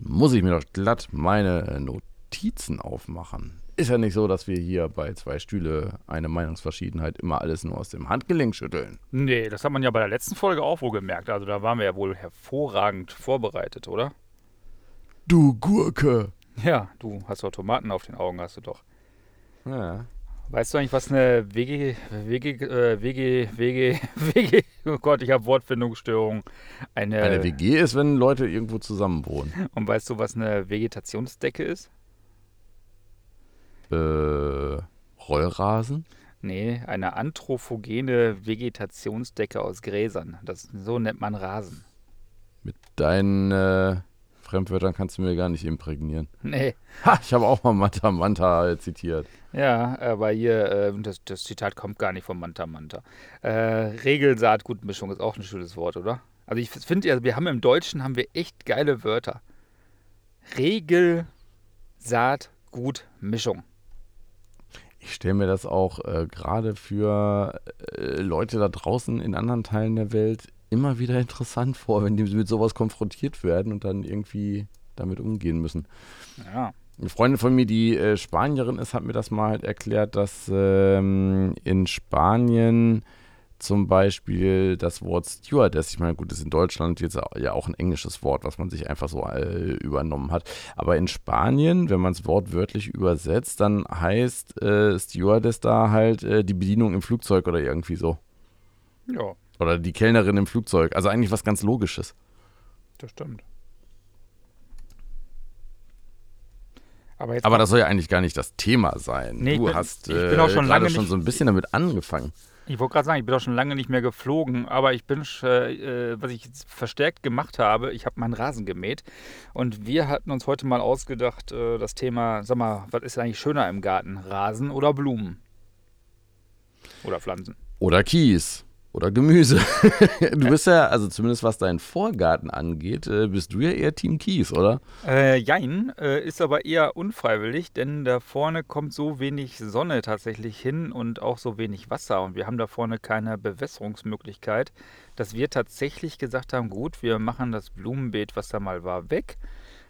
Jetzt muss ich mir doch glatt meine Notizen aufmachen. Ist ja nicht so, dass wir hier bei zwei Stühle eine Meinungsverschiedenheit immer alles nur aus dem Handgelenk schütteln. Nee, das hat man ja bei der letzten Folge auch wohl gemerkt. Also da waren wir ja wohl hervorragend vorbereitet, oder? Du Gurke! Ja, du hast doch Tomaten auf den Augen, hast du doch. Ja. Weißt du eigentlich, was eine WG, WG, äh, WG, WG, WG, oh Gott, ich habe Wortfindungsstörung. Eine, Eine WG ist, wenn Leute irgendwo zusammen wohnen. Und weißt du, was eine Vegetationsdecke ist? Äh, Rollrasen? Nee, eine anthropogene Vegetationsdecke aus Gräsern. Das, so nennt man Rasen. Mit deinen äh, Fremdwörtern kannst du mir gar nicht imprägnieren. Nee, Ha, ich habe auch mal Manta Manta zitiert. Ja, aber hier, äh, das, das Zitat kommt gar nicht von Manta Manta. Äh, Regelsaatgutmischung ist auch ein schönes Wort, oder? Also ich finde, ja, wir haben im Deutschen haben wir echt geile Wörter. Regelsaatgutmischung. Ich stelle mir das auch äh, gerade für äh, Leute da draußen in anderen Teilen der Welt immer wieder interessant vor, wenn die mit sowas konfrontiert werden und dann irgendwie damit umgehen müssen. Ja. Eine Freundin von mir, die äh, Spanierin ist, hat mir das mal halt erklärt, dass ähm, in Spanien zum Beispiel das Wort Stewardess, ich meine, gut, das ist in Deutschland jetzt ja auch ein englisches Wort, was man sich einfach so äh, übernommen hat. Aber in Spanien, wenn man es wortwörtlich übersetzt, dann heißt äh, Stewardess da halt äh, die Bedienung im Flugzeug oder irgendwie so. Ja, Oder die Kellnerin im Flugzeug. Also eigentlich was ganz Logisches. das stimmt. Aber Aber das soll ja eigentlich gar nicht das Thema sein. Nee, du bin- hast ich äh, bin auch schon gerade lange schon nicht- so ein bisschen damit angefangen. Ich wollte gerade sagen, ich bin doch schon lange nicht mehr geflogen, aber ich bin, sch- äh, was ich jetzt verstärkt gemacht habe, ich habe meinen Rasen gemäht und wir hatten uns heute mal ausgedacht, äh, das Thema, sag mal, was ist eigentlich schöner im Garten, Rasen oder Blumen? Oder Pflanzen? Oder Kies. Oder Gemüse. du bist ja, also zumindest was deinen Vorgarten angeht, äh, bist du ja eher Team Kies, oder? Äh, jein, äh, ist aber eher unfreiwillig, denn da vorne kommt so wenig Sonne tatsächlich hin und auch so wenig Wasser und wir haben da vorne keine Bewässerungsmöglichkeit, dass wir tatsächlich gesagt haben, gut, wir machen das Blumenbeet, was da mal war, weg,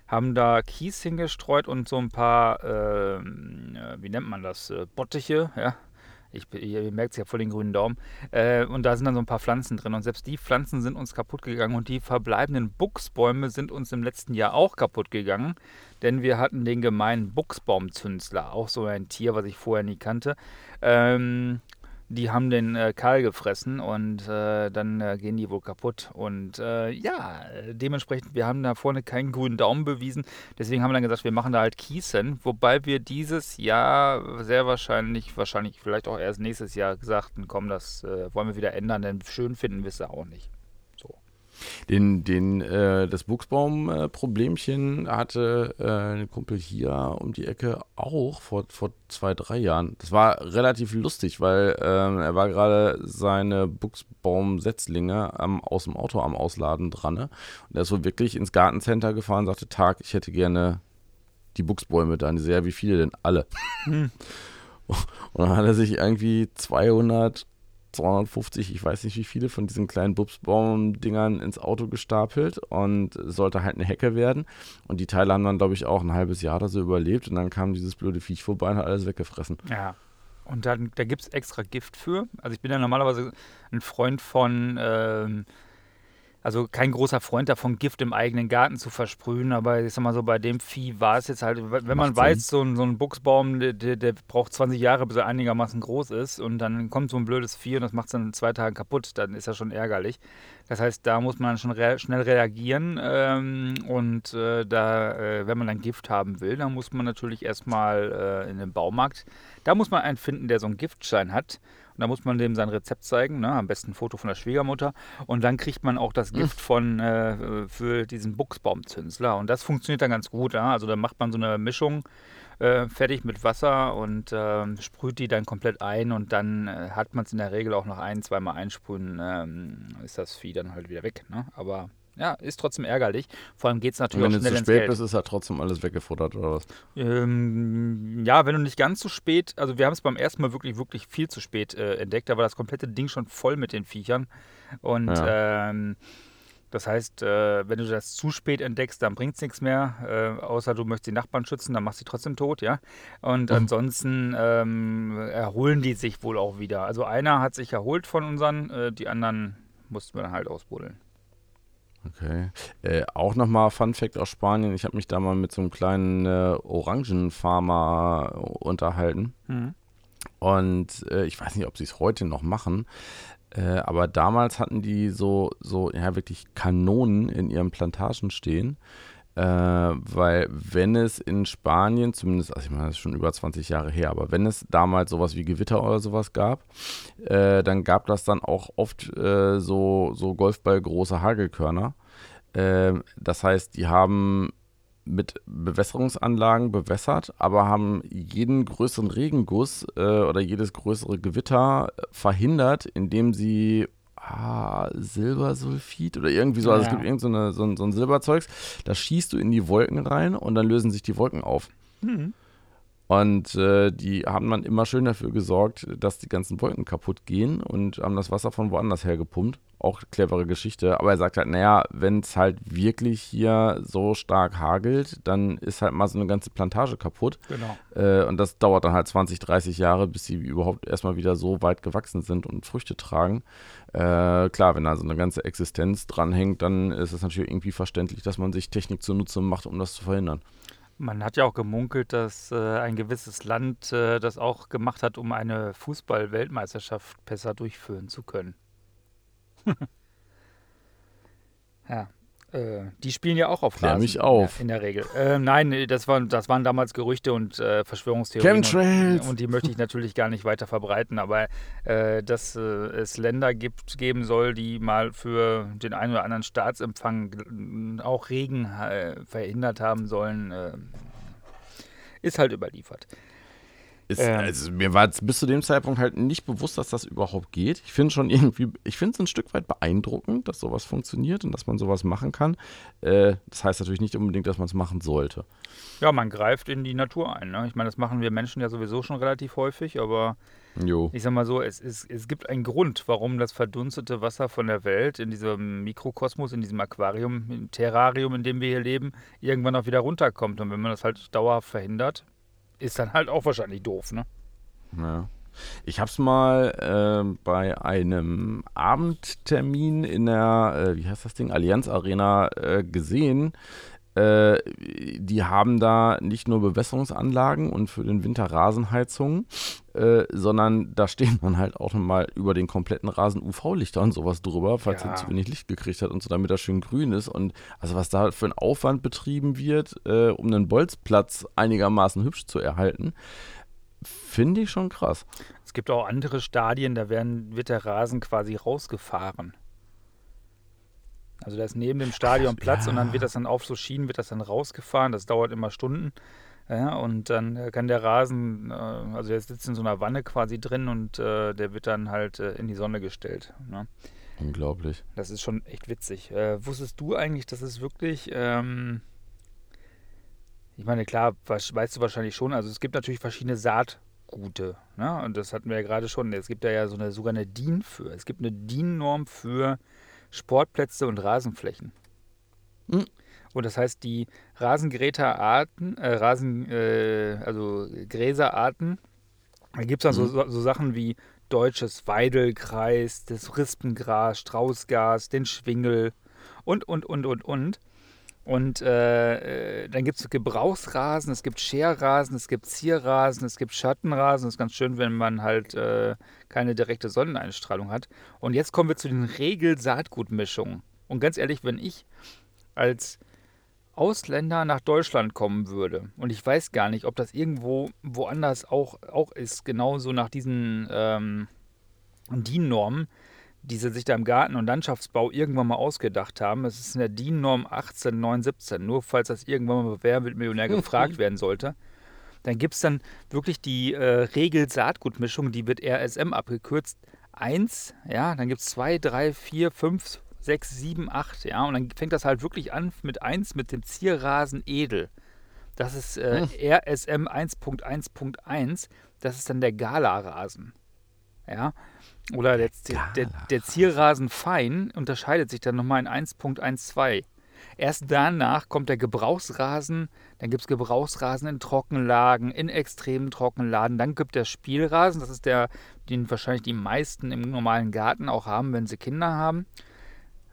haben da Kies hingestreut und so ein paar, ähm, äh, wie nennt man das, äh, Bottiche, ja. Ich, ihr merkt es ja voll den grünen Daumen. Äh, und da sind dann so ein paar Pflanzen drin. Und selbst die Pflanzen sind uns kaputt gegangen. Und die verbleibenden Buchsbäume sind uns im letzten Jahr auch kaputt gegangen. Denn wir hatten den gemeinen Buchsbaumzünsler. Auch so ein Tier, was ich vorher nie kannte. Ähm, die haben den äh, kahl gefressen und äh, dann äh, gehen die wohl kaputt. Und äh, ja, dementsprechend, wir haben da vorne keinen grünen Daumen bewiesen. Deswegen haben wir dann gesagt, wir machen da halt Kiesen. Wobei wir dieses Jahr sehr wahrscheinlich, wahrscheinlich vielleicht auch erst nächstes Jahr sagten, komm, das äh, wollen wir wieder ändern, denn schön finden wir es ja auch nicht. So. Den, den, äh, das Buchsbaum-Problemchen hatte äh, ein Kumpel hier um die Ecke auch vor, vor zwei, drei Jahren. Das war relativ lustig, weil ähm, er war gerade seine Buchsbaumsetzlinge aus dem Auto am Ausladen dran. Ne? Und er ist wohl wirklich ins Gartencenter gefahren und sagte, Tag, ich hätte gerne die Buchsbäume da. Und ich so, ja, wie viele denn? Alle. Hm. Und dann hat er sich irgendwie 200, 250, ich weiß nicht wie viele von diesen kleinen Bubsbaum-Dingern ins Auto gestapelt und sollte halt eine Hecke werden. Und die Teile haben dann, glaube ich, auch ein halbes Jahr oder so überlebt und dann kam dieses blöde Viech vorbei und hat alles weggefressen. Ja. Und dann, da gibt es extra Gift für. Also ich bin ja normalerweise ein Freund von, ähm, also kein großer Freund davon, Gift im eigenen Garten zu versprühen, aber ich sag mal so, bei dem Vieh war es jetzt halt, wenn man Macht weiß, so ein, so ein Buchsbaum, der, der, braucht 20 Jahre, bis er einigermaßen groß ist und dann kommt so ein blödes Vieh und das macht es dann in zwei Tagen kaputt, dann ist das schon ärgerlich. Das heißt, da muss man schon rea schnell reagieren ähm, und äh, da, äh, wenn man dann Gift haben will, dann muss man natürlich erstmal äh, in den Baumarkt, da muss man einen finden, der so einen Giftschein hat und da muss man dem sein Rezept zeigen, ne? am besten ein Foto von der Schwiegermutter und dann kriegt man auch das Gift von, äh, für diesen Buchsbaumzünsler und das funktioniert dann ganz gut, ja? also da macht man so eine Mischung äh, fertig mit Wasser und äh, sprüht die dann komplett ein und dann äh, hat man es in der Regel auch noch ein, zweimal einsprühen, ähm, ist das Vieh dann halt wieder weg. Ne? Aber ja, ist trotzdem ärgerlich. Vor allem geht es Und natürlich wenn auch du schnell zu ins spät bist, ist halt trotzdem alles weggefuttert oder was? Ähm, ja, wenn du nicht ganz so spät, also wir haben es beim ersten Mal wirklich, wirklich viel zu spät äh, entdeckt, da war das komplette Ding schon voll mit den Viechern. Und Ja. ähm, Das heißt, äh, wenn du das zu spät entdeckst, dann bringt es nichts mehr, äh, außer du möchtest die Nachbarn schützen, dann machst du sie trotzdem tot, ja. Und mhm. ansonsten ähm, erholen die sich wohl auch wieder. Also einer hat sich erholt von unseren, äh, die anderen mussten wir dann halt ausbuddeln. Okay. Äh, auch nochmal Fun Fact aus Spanien. Ich habe mich da mal mit so einem kleinen äh, Orangenfarmer unterhalten. Mhm. Und äh, ich weiß nicht, ob sie es heute noch machen. Äh, aber damals hatten die so, so, ja, wirklich Kanonen in ihren Plantagen stehen. Äh, weil wenn es in Spanien, zumindest, also ich meine, das ist schon über 20 Jahre her, aber wenn es damals sowas wie Gewitter oder sowas gab, äh, dann gab das dann auch oft äh, so, so Golfballgroße Hagelkörner. Ähm, das heißt, die haben mit Bewässerungsanlagen bewässert, aber haben jeden größeren Regenguss äh, oder jedes größere Gewitter verhindert, indem sie ah, Silbersulfid oder irgendwie so, also ja. es gibt irgend so, eine, so, ein, so ein Silberzeugs, das schießt du in die Wolken rein und dann lösen sich die Wolken auf. Mhm. Und äh, die haben dann immer schön dafür gesorgt, dass die ganzen Wolken kaputt gehen und haben das Wasser von woanders her gepumpt. Auch clevere Geschichte. Aber er sagt halt, naja, wenn es halt wirklich hier so stark hagelt, dann ist halt mal so eine ganze Plantage kaputt. Genau. Äh, und das dauert dann halt 20, 30 Jahre, bis sie überhaupt erstmal wieder so weit gewachsen sind und Früchte tragen. Äh, klar, wenn da so eine ganze Existenz dranhängt, dann ist es natürlich irgendwie verständlich, dass man sich Technik zunutze macht, um das zu verhindern. Man hat ja auch gemunkelt, dass äh, ein gewisses Land äh, das auch gemacht hat, um eine Fußball-Weltmeisterschaft besser durchführen zu können. ja. Äh, die spielen ja auch auf Klär Rasen. mich auf. In der Regel. Äh, nein, das waren, das waren damals Gerüchte und äh, Verschwörungstheorien. Chemtrails. Und, und, die möchte ich natürlich gar nicht weiter verbreiten. Aber äh, dass äh, es Länder gibt, geben soll, die mal für den einen oder anderen Staatsempfang auch Regen äh, verhindert haben sollen, ist halt überliefert. Ist, ähm, also mir war bis zu dem Zeitpunkt halt nicht bewusst, dass das überhaupt geht. Ich finde schon irgendwie, ich finde es ein Stück weit beeindruckend, dass sowas funktioniert und dass man sowas machen kann. Äh, das heißt natürlich nicht unbedingt, dass man es machen sollte. Ja, man greift in die Natur ein. Ne? Ich meine, das machen wir Menschen ja sowieso schon relativ häufig, aber jo. ich sag mal so, es, es, es gibt einen Grund, warum das verdunstete Wasser von der Welt in diesem Mikrokosmos, in diesem Aquarium, im Terrarium, in dem wir hier leben, irgendwann auch wieder runterkommt. Und wenn man das halt dauerhaft verhindert, ist dann halt auch wahrscheinlich doof, ne? Ja. Ich habe es mal äh, bei einem Abendtermin in der, äh, wie heißt das Ding, Allianz Arena äh, gesehen. Äh, die haben da nicht nur Bewässerungsanlagen und für den Winter Rasenheizungen, äh, sondern da stehen dann halt auch nochmal über den kompletten Rasen UV-Lichter und sowas drüber, falls ja. er zu wenig Licht gekriegt hat und so, damit er schön grün ist. Und also was da für ein Aufwand betrieben wird, äh, um einen Bolzplatz einigermaßen hübsch zu erhalten, finde ich schon krass. Es gibt auch andere Stadien, da werden, wird der Rasen quasi rausgefahren. Also da ist neben dem Stadion Platz ja. und dann wird das dann auf so Schienen, wird das dann rausgefahren. Das dauert immer Stunden. Ja, und dann kann der Rasen, äh, also der sitzt in so einer Wanne quasi drin und äh, der wird dann halt äh, in die Sonne gestellt. Ne? Unglaublich. Das ist schon echt witzig. Wusstest du eigentlich, dass es wirklich, ähm, ich meine, klar, was, weißt du wahrscheinlich schon, also es gibt natürlich verschiedene Saatgute. Ne? Und das hatten wir ja gerade schon. Es gibt da ja so eine sogar eine DIN für. Es gibt eine DIN-Norm für Sportplätze und Rasenflächen. Mhm. Und das heißt, die Rasengeräterarten, äh, Rasen, äh, also Gräserarten, da gibt es dann mhm. so, so, Sachen wie deutsches Weidelkreis, das Rispengras, Straußgas, den Schwingel und, und, und, und, und. Und äh, äh dann gibt es Gebrauchsrasen, es gibt Scherrasen, es gibt Zierrasen, es gibt Schattenrasen. Das ist ganz schön, wenn man halt äh, keine direkte Sonneneinstrahlung hat. Und jetzt kommen wir zu den Regel-Saatgutmischungen. Und ganz ehrlich, wenn ich als Ausländer nach Deutschland kommen würde, und ich weiß gar nicht, ob das irgendwo woanders auch, auch ist, genauso nach diesen ähm, DIN-Normen, die sie sich da im Garten- und Landschaftsbau irgendwann mal ausgedacht haben. Es ist in der DIN-Norm 18917, nur falls das irgendwann mal Wer wird Millionär gefragt werden sollte. Dann gibt es dann wirklich die äh, Regel-Saatgutmischung, die wird RSM abgekürzt. 1, ja, dann gibt es 2, 3, 4, 5, 6, 7, 8, ja, und dann fängt das halt wirklich an mit 1 mit dem Zierrasen Edel. Das ist äh, hm. RSM 1.1.1, das ist dann der Gala-Rasen. Ja, Oder der, der, der Zierrasen fein unterscheidet sich dann nochmal in 1.12. Erst danach kommt der Gebrauchsrasen, dann gibt es Gebrauchsrasen in Trockenlagen, in extremen Trockenlagen, dann gibt der Spielrasen, das ist der, den wahrscheinlich die meisten im normalen Garten auch haben, wenn sie Kinder haben.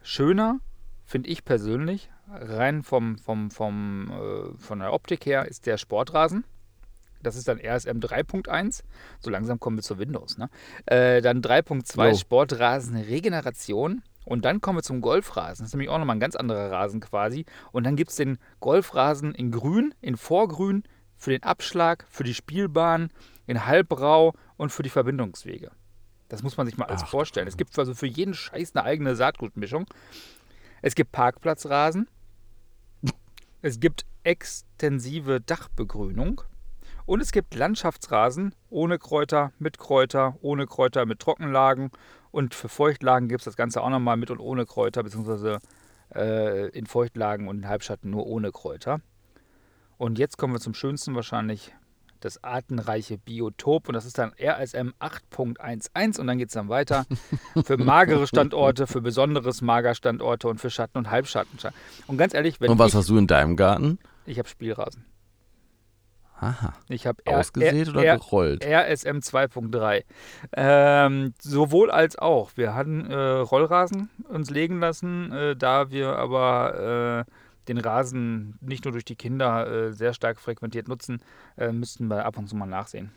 Schöner, finde ich persönlich, rein vom, vom, vom, äh, von der Optik her, ist der Sportrasen. Das ist dann RSM 3.1. So langsam kommen wir zu Windows. Ne? Äh, dann 3.2 Sportrasen Regeneration. Und dann kommen wir zum Golfrasen. Das ist nämlich auch nochmal ein ganz anderer Rasen quasi. Und dann gibt es den Golfrasen in Grün, in Vorgrün, für den Abschlag, für die Spielbahn, in Halbrau und für die Verbindungswege. Das muss man sich mal alles Ach, vorstellen. Es gibt also für jeden Scheiß eine eigene Saatgutmischung. Es gibt Parkplatzrasen. Es gibt extensive Dachbegrünung. Und es gibt Landschaftsrasen ohne Kräuter, mit Kräuter, ohne Kräuter, mit Trockenlagen. Und für Feuchtlagen gibt es das Ganze auch nochmal mit und ohne Kräuter, beziehungsweise äh, in Feuchtlagen und in Halbschatten nur ohne Kräuter. Und jetzt kommen wir zum schönsten wahrscheinlich, das artenreiche Biotop. Und das ist dann RSM 8.11 und dann geht es dann weiter für magere Standorte, für besonderes Magerstandorte und für Schatten- und Halbschatten. Und ganz ehrlich, wenn Und was ich, hast du in deinem Garten? Ich habe Spielrasen. Aha. Ich habe ausgesät oder gerollt? RSM 2.3. Ähm, sowohl als auch. Wir hatten äh, Rollrasen uns legen lassen, äh, da wir aber äh, den Rasen nicht nur durch die Kinder äh, sehr stark frequentiert nutzen, äh, müssten wir ab und zu mal nachsehen.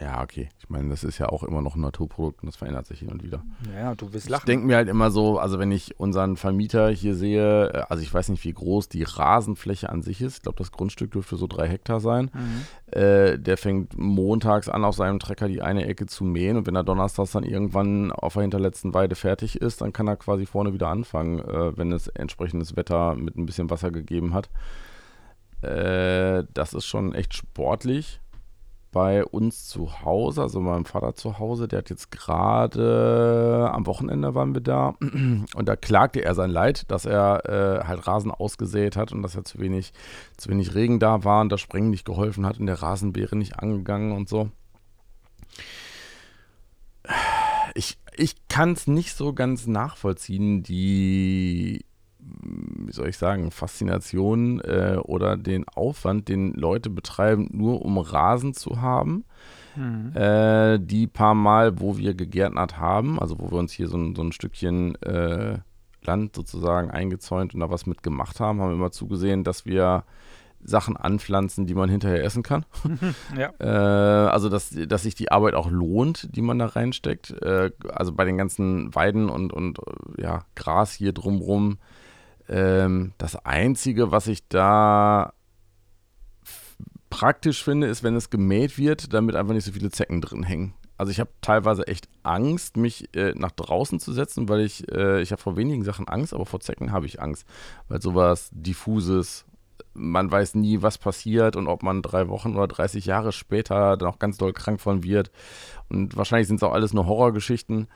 Ja, okay. Ich meine, das ist ja auch immer noch ein Naturprodukt und das verändert sich hin und wieder. Ja, du wirst lachen. Ich denke mir halt immer so, also wenn ich unseren Vermieter hier sehe, äh, also ich weiß nicht, wie groß die Rasenfläche an sich ist. Ich glaube, das Grundstück dürfte so drei Hektar sein. Mhm. Äh, der fängt montags an, auf seinem Trecker die eine Ecke zu mähen und wenn er donnerstags dann irgendwann auf der hinterletzten Weide fertig ist, dann kann er quasi vorne wieder anfangen, äh, wenn es entsprechendes Wetter mit ein bisschen Wasser gegeben hat. Äh, das ist schon echt sportlich bei uns zu Hause, also meinem Vater zu Hause, der hat jetzt gerade am Wochenende waren wir da und da klagte er sein Leid, dass er äh, halt Rasen ausgesät hat und dass er zu wenig, zu wenig Regen da war und das Sprengen nicht geholfen hat und der Rasenbeere nicht angegangen und so. Ich, ich kann es nicht so ganz nachvollziehen, die wie soll ich sagen, Faszination äh, oder den Aufwand, den Leute betreiben, nur um Rasen zu haben. Mhm. Äh, die paar Mal, wo wir gegärtnert haben, also wo wir uns hier so ein, so ein Stückchen äh, Land sozusagen eingezäunt und da was mitgemacht haben, haben wir immer zugesehen, dass wir Sachen anpflanzen, die man hinterher essen kann. ja. äh, also, dass, dass sich die Arbeit auch lohnt, die man da reinsteckt. Äh, also bei den ganzen Weiden und, und ja, Gras hier drumrum ähm, das Einzige, was ich da praktisch finde, ist, wenn es gemäht wird, damit einfach nicht so viele Zecken drin hängen. Also ich habe teilweise echt Angst, mich äh, nach draußen zu setzen, weil ich, äh, ich habe vor wenigen Sachen Angst, aber vor Zecken habe ich Angst. Weil sowas diffuses, man weiß nie, was passiert und ob man drei Wochen oder 30 Jahre später dann auch ganz doll krank von wird. Und wahrscheinlich sind es auch alles nur Horrorgeschichten.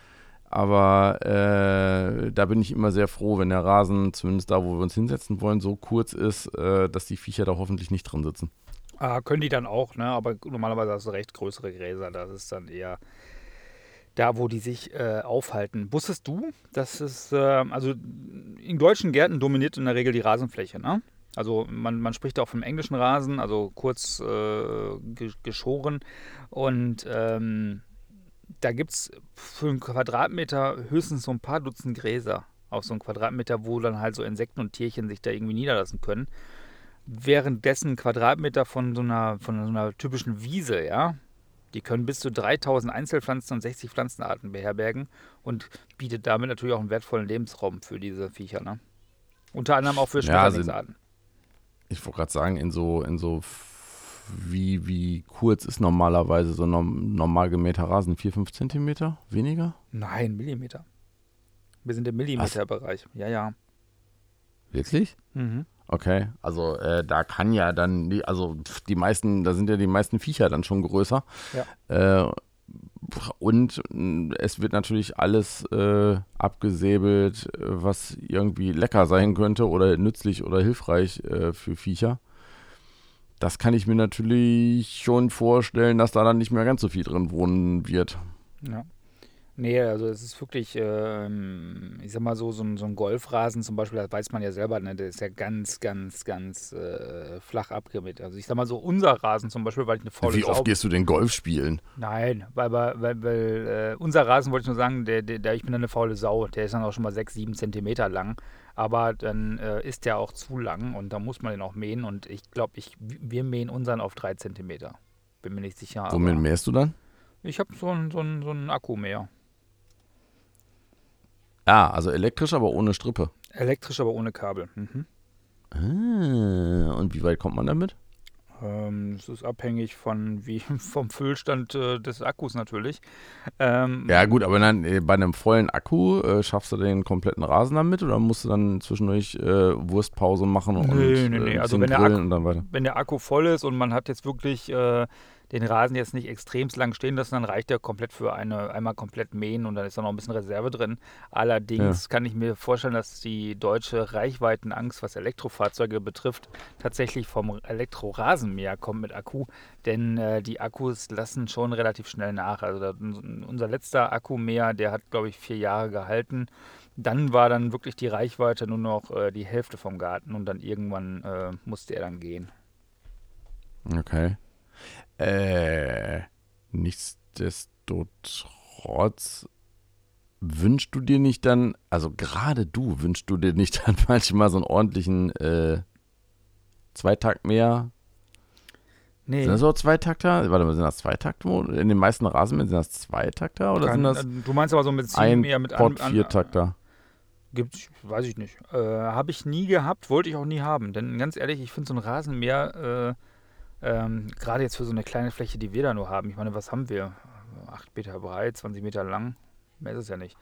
Aber äh, da bin ich immer sehr froh, wenn der Rasen, zumindest da, wo wir uns hinsetzen wollen, so kurz ist, äh, dass die Viecher da hoffentlich nicht drin sitzen. Ah, können die dann auch, ne? Aber normalerweise hast du recht größere Gräser. Das ist dann eher da, wo die sich äh, aufhalten. Wusstest du, dass es, äh, also in deutschen Gärten dominiert in der Regel die Rasenfläche, ne? Also man, man spricht auch vom englischen Rasen, also kurz äh, geschoren. Und ähm, da gibt es für einen Quadratmeter höchstens so ein paar Dutzend Gräser auf so einem Quadratmeter, wo dann halt so Insekten und Tierchen sich da irgendwie niederlassen können. Währenddessen Quadratmeter von so einer, von so einer typischen Wiese, ja, die können bis zu 3000 Einzelpflanzen und 60 Pflanzenarten beherbergen und bietet damit natürlich auch einen wertvollen Lebensraum für diese Viecher. Ne? Unter anderem auch für Schmetterlingsarten. Ja, also ich wollte gerade sagen, in so, in so wie, wie kurz ist normalerweise so ein normal gemähter Rasen? 4, 5 Zentimeter? Weniger? Nein, Millimeter. Wir sind im Millimeterbereich. Ja, ja. Wirklich? Mhm. Okay, also äh, da kann ja dann, die, also die meisten, da sind ja die meisten Viecher dann schon größer. Ja. Äh, und äh, es wird natürlich alles äh, abgesäbelt, was irgendwie lecker sein könnte oder nützlich oder hilfreich äh, für Viecher das kann ich mir natürlich schon vorstellen, dass da dann nicht mehr ganz so viel drin wohnen wird. Ja. Nee, also es ist wirklich, ähm, ich sag mal so, so ein, so ein Golfrasen zum Beispiel, das weiß man ja selber, ne, der ist ja ganz, ganz, ganz äh, flach abgemäht. Also ich sag mal so, unser Rasen zum Beispiel, weil ich eine faule Wie oft Sau- gehst du denn Golf spielen? Nein, weil, weil, weil, äh, unser Rasen, wollte ich nur sagen, der, der, der, ich bin eine faule Sau, der ist dann auch schon mal 6, 7 Zentimeter lang, aber dann äh, ist der auch zu lang und da muss man den auch mähen und ich glaube, ich, wir mähen unseren auf 3 Zentimeter. Bin mir nicht sicher. Womit mähst du dann? Ich habe so einen so einen- so einen Akkumäher. Ah, also elektrisch, aber ohne Strippe. Elektrisch, aber ohne Kabel. Mhm. Ah, und wie weit kommt man damit? Ähm, Es ist abhängig von wie, vom Füllstand äh, des Akkus natürlich. Ähm, Ja, gut, aber dann äh, bei einem vollen Akku äh, schaffst du den kompletten Rasen damit oder musst du dann zwischendurch äh, Wurstpause machen und Nee, nee, nee, also wenn der Akku- und dann weiter? wenn der Akku voll ist und man hat jetzt wirklich äh, den Rasen jetzt nicht extremst lang stehen lassen, dann reicht der komplett für eine einmal komplett mähen und dann ist da noch ein bisschen Reserve drin. Allerdings kann ich mir vorstellen, dass die deutsche Reichweitenangst, was Elektrofahrzeuge betrifft, tatsächlich vom Elektrorasenmäher kommt mit Akku, denn äh, die Akkus lassen schon relativ schnell nach. Also da, unser letzter Akkumäher, der hat glaube ich vier Jahre gehalten. Dann war dann wirklich die Reichweite nur noch äh, die Hälfte vom Garten und dann irgendwann äh, musste er dann gehen. Okay. Äh, nichtsdestotrotz wünschst du dir nicht dann, also gerade du, wünschst du dir nicht dann manchmal so einen ordentlichen äh, Zweitakt mehr? Nee, Sind das auch Zweitakter? Warte mal, sind das Zweitakter? In den meisten Rasenmähern sind das Zweitakter oder kann, sind das äh, du meinst aber so mit ein eher mit Pott Viertakter? Gibt's, weiß ich nicht. Äh, habe ich nie gehabt, wollte ich auch nie haben. Denn ganz ehrlich, ich finde so ein Rasenmäher, äh, ähm, gerade jetzt für so eine kleine Fläche, die wir da nur haben. Ich meine, was haben wir? 8 Meter breit, 20 Meter lang. Mehr ist es ja nicht.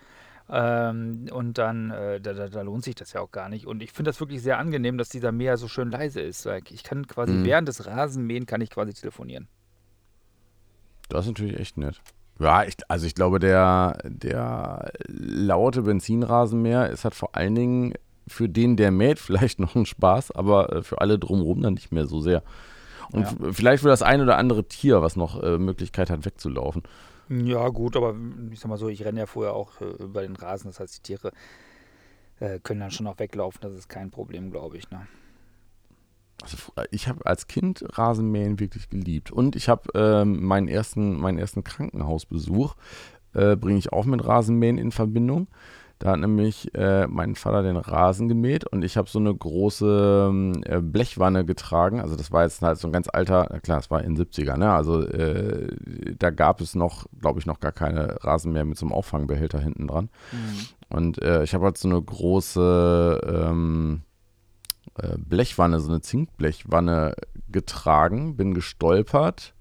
Ähm, und dann, äh, da, da, da lohnt sich das ja auch gar nicht. Und ich finde das wirklich sehr angenehm, dass dieser Mäher so schön leise ist. Ich kann quasi Mhm. während des Rasenmähen kann ich quasi telefonieren. Das ist natürlich echt nett. Ja, ich, also ich glaube, der, der laute Benzinrasenmäher ist halt vor allen Dingen für den, der mäht, vielleicht noch ein Spaß, aber äh, für alle drumherum dann nicht mehr so sehr. Und Ja. vielleicht für das ein oder andere Tier, was noch äh, Möglichkeit hat, wegzulaufen. Ja, gut, aber ich sag mal so, ich renne ja vorher auch äh, über den Rasen, das heißt, die Tiere äh, können dann schon auch weglaufen, das ist kein Problem, glaube ich. Ne? Also f- ich habe als Kind Rasenmähen wirklich geliebt. Und ich habe ähm, meinen, ersten, meinen ersten Krankenhausbesuch, äh, bringe ich auch mit Rasenmähen in Verbindung. Da hat nämlich äh, mein Vater den Rasen gemäht und ich habe so eine große ähm, äh, Blechwanne getragen. Also das war jetzt halt so ein ganz alter, na klar, das war in den 70er, ne? Also äh, da gab es noch, glaube ich, noch gar keine Rasenmäher mit so einem Auffangbehälter hinten dran. Und äh, ich habe halt so eine große ähm, äh, Blechwanne, so eine Zinkblechwanne getragen, bin gestolpert.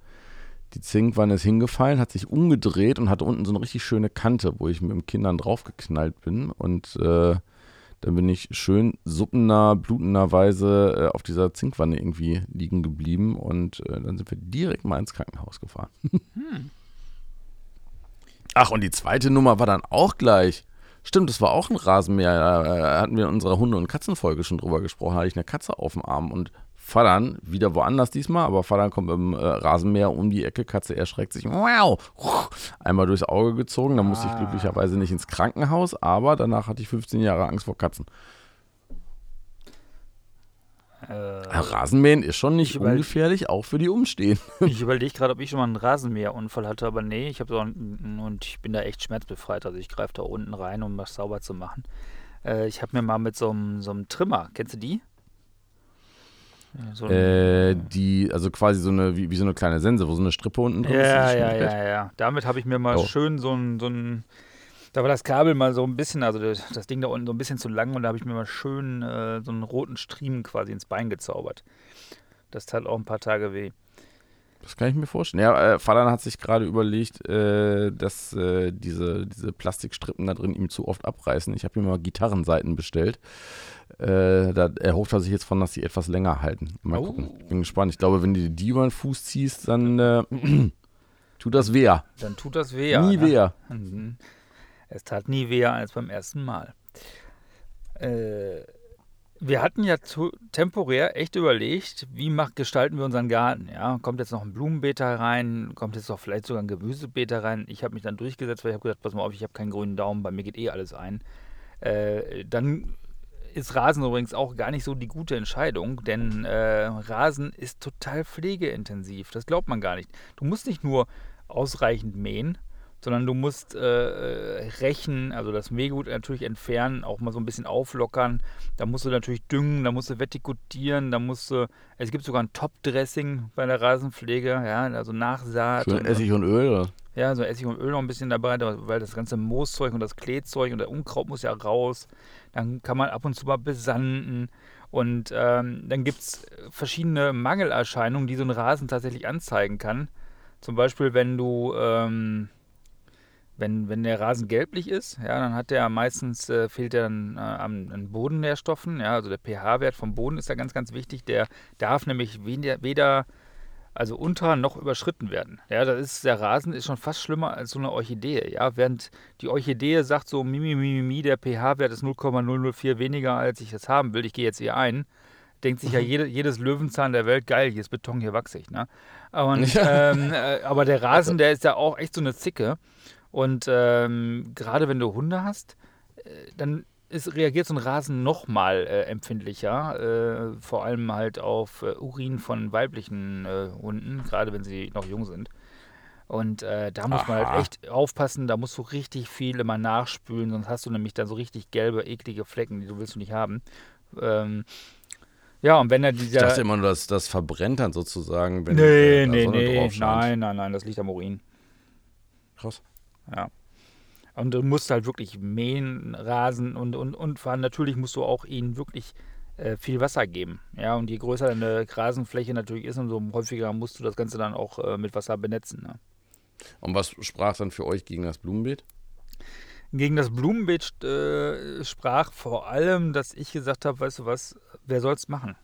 Die Zinkwanne ist hingefallen, hat sich umgedreht und hatte unten so eine richtig schöne Kante, wo ich mit den Kindern draufgeknallt bin. Und äh, dann bin ich schön suppender, blutenderweise äh, auf dieser Zinkwanne irgendwie liegen geblieben. Und äh, dann sind wir direkt mal ins Krankenhaus gefahren. Ach, und die zweite Nummer war dann auch gleich. Stimmt, das war auch ein Rasenmäher. Da äh, hatten wir in unserer Hunde- und Katzenfolge schon drüber gesprochen. Da hatte ich eine Katze auf dem Arm und Fadern, wieder woanders diesmal, aber Fadern kommt dem äh, Rasenmäher um die Ecke. Katze erschreckt sich. Wow! Einmal durchs Auge gezogen. Da musste ich Ah. glücklicherweise nicht ins Krankenhaus, aber danach hatte ich 15 Jahre Angst vor Katzen. Äh, Rasenmähen ist schon nicht Ich ungefährlich, auch für die Umstehenden. ich überlege gerade, ob ich schon mal einen Rasenmäherunfall hatte, aber nee, ich habe so einen, und ich bin da echt schmerzbefreit. Also ich greife da unten rein, um was sauber zu machen. Äh, ich habe mir mal mit so einem, so einem Trimmer, kennst du die? Ja, So Äh, die, also quasi so eine, wie, wie so eine kleine Sense, wo so eine Strippe unten drin ist. Ja, die ja, schnell ja, ja. Damit habe ich mir mal Oh. schön so ein, so ein. Da war das Kabel mal so ein bisschen, also das, das Ding da unten so ein bisschen zu lang und da habe ich mir mal schön äh, so einen roten Striemen quasi ins Bein gezaubert. Das tat auch ein paar Tage weh. Das kann ich mir vorstellen. Ja, äh, Fadern hat sich gerade überlegt, äh, dass äh, diese, diese Plastikstrippen da drin ihm zu oft abreißen. Ich habe ihm mal Gitarrenseiten bestellt. Äh, da erhofft er sich jetzt von, dass die etwas länger halten. Mal Oh. gucken. Ich bin gespannt. Ich glaube, wenn du die über den Fuß ziehst, dann äh, tut das weh. Dann tut das weh. Nie ne? weh. Mhm. Es tat nie weh als beim ersten Mal. Äh, Wir hatten ja zu, temporär echt überlegt, wie macht, gestalten wir unseren Garten. Ja? Kommt jetzt noch ein Blumenbeet rein, kommt jetzt noch vielleicht sogar ein Gemüsebeet rein. Ich habe mich dann durchgesetzt, weil ich habe gesagt, pass mal auf, ich habe keinen grünen Daumen, bei mir geht eh alles ein. Äh, dann ist Rasen übrigens auch gar nicht so die gute Entscheidung, denn äh, Rasen ist total pflegeintensiv. Das glaubt man gar nicht. Du musst nicht nur ausreichend mähen, sondern du musst äh, rächen, also das Mähgut natürlich entfernen, auch mal so ein bisschen auflockern. Da musst du natürlich düngen, da musst du vertikutieren, da musst du, es gibt sogar ein Top-Dressing bei der Rasenpflege, ja, also Nachsaat. Schön Essig und Öl, oder? Ja, so Essig und Öl noch ein bisschen dabei, weil das ganze Mooszeug und das Kleezeug und der Unkraut muss ja raus. Dann kann man ab und zu mal besanden. Und ähm, dann gibt es verschiedene Mangelerscheinungen, die so ein Rasen tatsächlich anzeigen kann. Zum Beispiel, wenn du, ähm, wenn, wenn der Rasen gelblich ist, ja, dann hat der meistens, äh, fehlt er an, äh, an, Bodennährstoffen. Ja, also der pH-Wert vom Boden ist ja ganz, ganz wichtig. Der darf nämlich weder, weder also unter noch überschritten werden. Ja, das ist, der Rasen ist schon fast schlimmer als so eine Orchidee. Ja, während die Orchidee sagt so, mimi, mimi, mi, der pH-Wert ist 0,004 weniger, als ich es haben will, ich gehe jetzt hier ein, denkt sich ja mhm. jede, jedes Löwenzahn der Welt, geil, hier ist Beton, hier wachse ich. Ne? Und, ähm, äh, aber der Rasen, der ist ja auch echt so eine Zicke. Und ähm, gerade wenn du Hunde hast, äh, dann ist, reagiert so ein Rasen nochmal äh, empfindlicher, äh, vor allem halt auf äh, Urin von weiblichen äh, Hunden, gerade wenn sie noch jung sind. Und äh, da muss Aha. man halt echt aufpassen, da musst du richtig viel immer nachspülen, sonst hast du nämlich dann so richtig gelbe, eklige Flecken, die du willst du nicht haben. Ähm, ja, und wenn er dieser. Ich dachte immer nur, dass das verbrennt dann sozusagen, wenn nee, nee, nee, nein, nein, nein, das liegt am Urin. Krass. Ja. Und du musst halt wirklich mähen, rasen und, und, und vor allem natürlich musst du auch ihnen wirklich äh, viel Wasser geben. Ja, und je größer deine Rasenfläche natürlich ist, umso häufiger musst du das Ganze dann auch äh, mit Wasser benetzen. Ne? Und was sprach dann für euch gegen das Blumenbeet? Gegen das Blumenbeet äh, sprach vor allem, dass ich gesagt habe, weißt du was, wer soll es machen?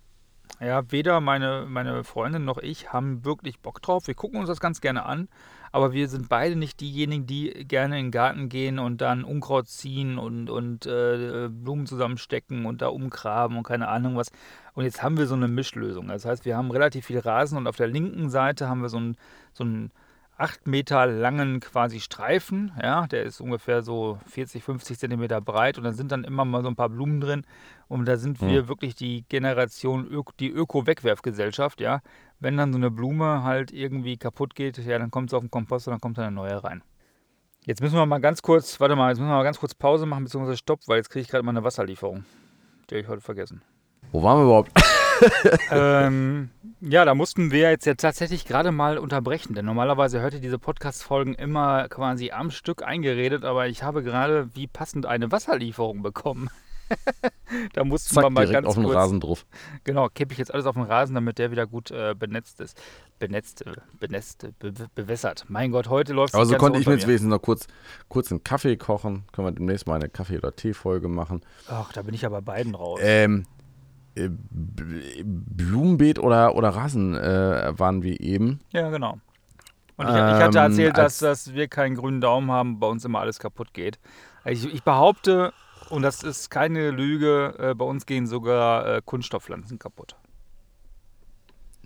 Ja, weder meine, meine Freundin noch ich haben wirklich Bock drauf. Wir gucken uns das ganz gerne an, aber wir sind beide nicht diejenigen, die gerne in den Garten gehen und dann Unkraut ziehen und, und äh, Blumen zusammenstecken und da umgraben und keine Ahnung was. Und jetzt haben wir so eine Mischlösung. Das heißt, wir haben relativ viel Rasen und auf der linken Seite haben wir so ein, so ein 8 Meter langen quasi Streifen. Ja, der ist ungefähr so 40, 50 Zentimeter breit und da sind dann immer mal so ein paar Blumen drin. Und da sind wir mhm. wirklich die Generation, Ö die Öko-Wegwerfgesellschaft. Ja, wenn dann so eine Blume halt irgendwie kaputt geht, ja, dann kommt sie auf den Kompost und dann kommt eine neue rein. Jetzt müssen wir mal ganz kurz, warte mal, jetzt müssen wir mal ganz kurz Pause machen, beziehungsweise Stopp, weil jetzt kriege ich gerade mal eine Wasserlieferung. Die habe ich heute vergessen. Wo waren wir überhaupt? ähm, ja, da mussten wir jetzt ja tatsächlich gerade mal unterbrechen, denn normalerweise hört ihr diese Podcast-Folgen immer quasi am Stück eingeredet, aber ich habe gerade wie passend eine Wasserlieferung bekommen. da mussten Zack, wir mal ganz auf den kurz, Rasen drauf. Genau, kippe ich jetzt alles auf den Rasen, damit der wieder gut äh, benetzt ist. Benetzt, äh, benetzt, be bewässert. Mein Gott, heute läuft es Aber so konnte ich mir jetzt wenigstens noch kurz, kurz einen Kaffee kochen. Können wir demnächst mal eine Kaffee- oder Tee-Folge machen. Ach, da bin ich aber beiden raus. Ähm, äh, Blumenbeet oder, oder Rasen äh, waren wir eben. Ja, genau. Und ich, ich hatte ähm, erzählt, dass, dass wir keinen grünen Daumen haben, bei uns immer alles kaputt geht. Ich, ich behaupte, und das ist keine Lüge, äh, bei uns gehen sogar äh, Kunststoffpflanzen kaputt.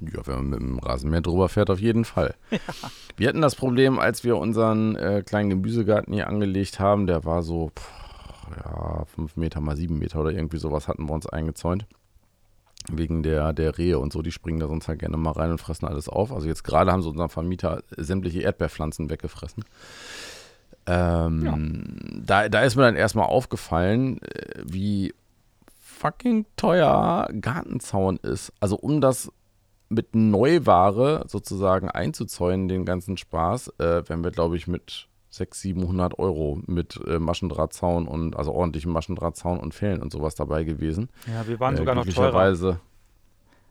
Ja, wenn man mit dem Rasenmäher drüber fährt, auf jeden Fall. Ja. Wir hatten das Problem, als wir unseren äh, kleinen Gemüsegarten hier angelegt haben, der war so, pff, ja, 5 Meter mal 7 Meter oder irgendwie sowas hatten wir uns eingezäunt. Wegen der, der Rehe und so, die springen da sonst halt gerne mal rein und fressen alles auf. Also jetzt gerade haben so unser Vermieter sämtliche Erdbeerpflanzen weggefressen. Ähm, ja. da, da ist mir dann erstmal aufgefallen, äh, wie fucking teuer Gartenzaun ist. Also um das mit Neuware sozusagen einzuzäunen, den ganzen Spaß, äh, wären wir, glaube ich, mit 600, 700 Euro mit äh, Maschendrahtzaun und also ordentlichem Maschendrahtzaun und Fällen und sowas dabei gewesen. Ja, wir waren äh, sogar noch teurer.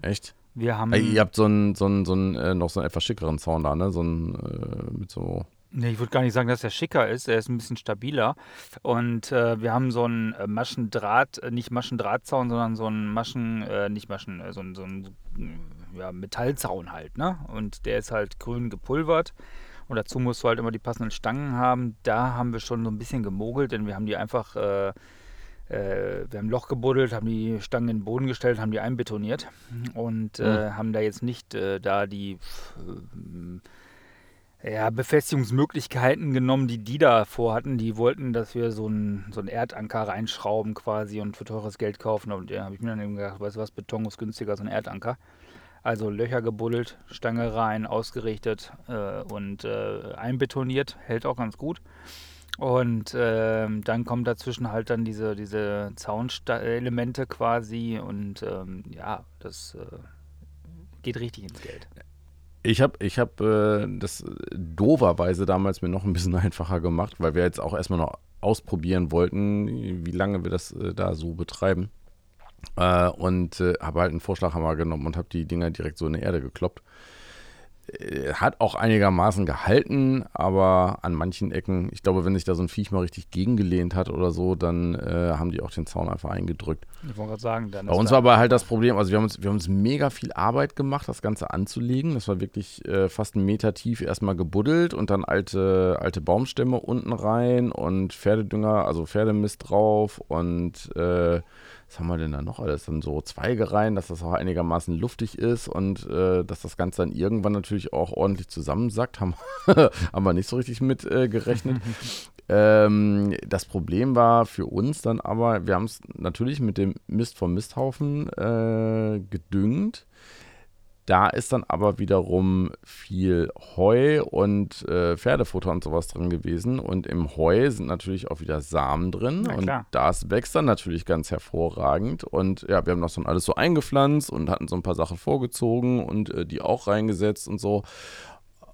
Echt? Wir haben. Äh, ihr habt so einen, so einen, so einen, äh, noch so einen etwas schickeren Zaun da, ne? So einen äh, mit so. Nee, ich würde gar nicht sagen, dass er schicker ist. Er ist ein bisschen stabiler. Und äh, wir haben so einen äh, Maschendraht, nicht Maschendrahtzaun, sondern so einen Maschen, nicht Maschen, so einen, so einen ja, Metallzaun halt, ne? Und der ist halt grün gepulvert. Und dazu musst du halt immer die passenden Stangen haben. Da haben wir schon so ein bisschen gemogelt, denn wir haben die einfach äh, äh, wir haben ein Loch gebuddelt, haben die Stangen in den Boden gestellt, haben die einbetoniert und äh, mhm. haben da jetzt nicht äh, da die äh, ja, Befestigungsmöglichkeiten genommen, die die da vorhatten. Die wollten, dass wir so einen so Erdanker reinschrauben quasi und für teures Geld kaufen. Und da habe ich mir dann eben gedacht, weißt du was, Beton ist günstiger als ein Erdanker. Also Löcher gebuddelt, Stange rein, ausgerichtet äh, und äh, einbetoniert, hält auch ganz gut. Und ähm, dann kommen dazwischen halt dann diese, diese Zaunelemente quasi und ähm, ja, das äh, geht richtig ins Geld. Ich habe ich hab, äh, das doverweise damals mir noch ein bisschen einfacher gemacht, weil wir jetzt auch erstmal noch ausprobieren wollten, wie lange wir das äh, da so betreiben. Äh, und äh, habe halt einen Vorschlaghammer genommen und habe die Dinger direkt so in die Erde gekloppt. Äh, hat auch einigermaßen gehalten, aber an manchen Ecken, ich glaube, wenn sich da so ein Viech mal richtig gegengelehnt hat oder so, dann äh, haben die auch den Zaun einfach eingedrückt. Ich wollte gerade sagen, dann Bei uns war aber halt das Problem, also wir haben, uns, wir haben uns mega viel Arbeit gemacht, das Ganze anzulegen. Das war wirklich äh, fast einen Meter tief erstmal gebuddelt und dann alte, alte Baumstämme unten rein und Pferdedünger, also Pferdemist drauf und äh, was haben wir denn da noch alles? Dann so Zweige rein, dass das auch einigermaßen luftig ist und äh, dass das Ganze dann irgendwann natürlich auch ordentlich zusammensackt. Haben, haben wir nicht so richtig mit äh, gerechnet. ähm, das Problem war für uns dann aber, wir haben es natürlich mit dem Mist vom Misthaufen äh, gedüngt. Da ist dann aber wiederum viel Heu und äh, Pferdefutter und sowas drin gewesen. Und im Heu sind natürlich auch wieder Samen drin. und das wächst dann natürlich ganz hervorragend. Und ja, wir haben das dann alles so eingepflanzt und hatten so ein paar Sachen vorgezogen und äh, die auch reingesetzt und so.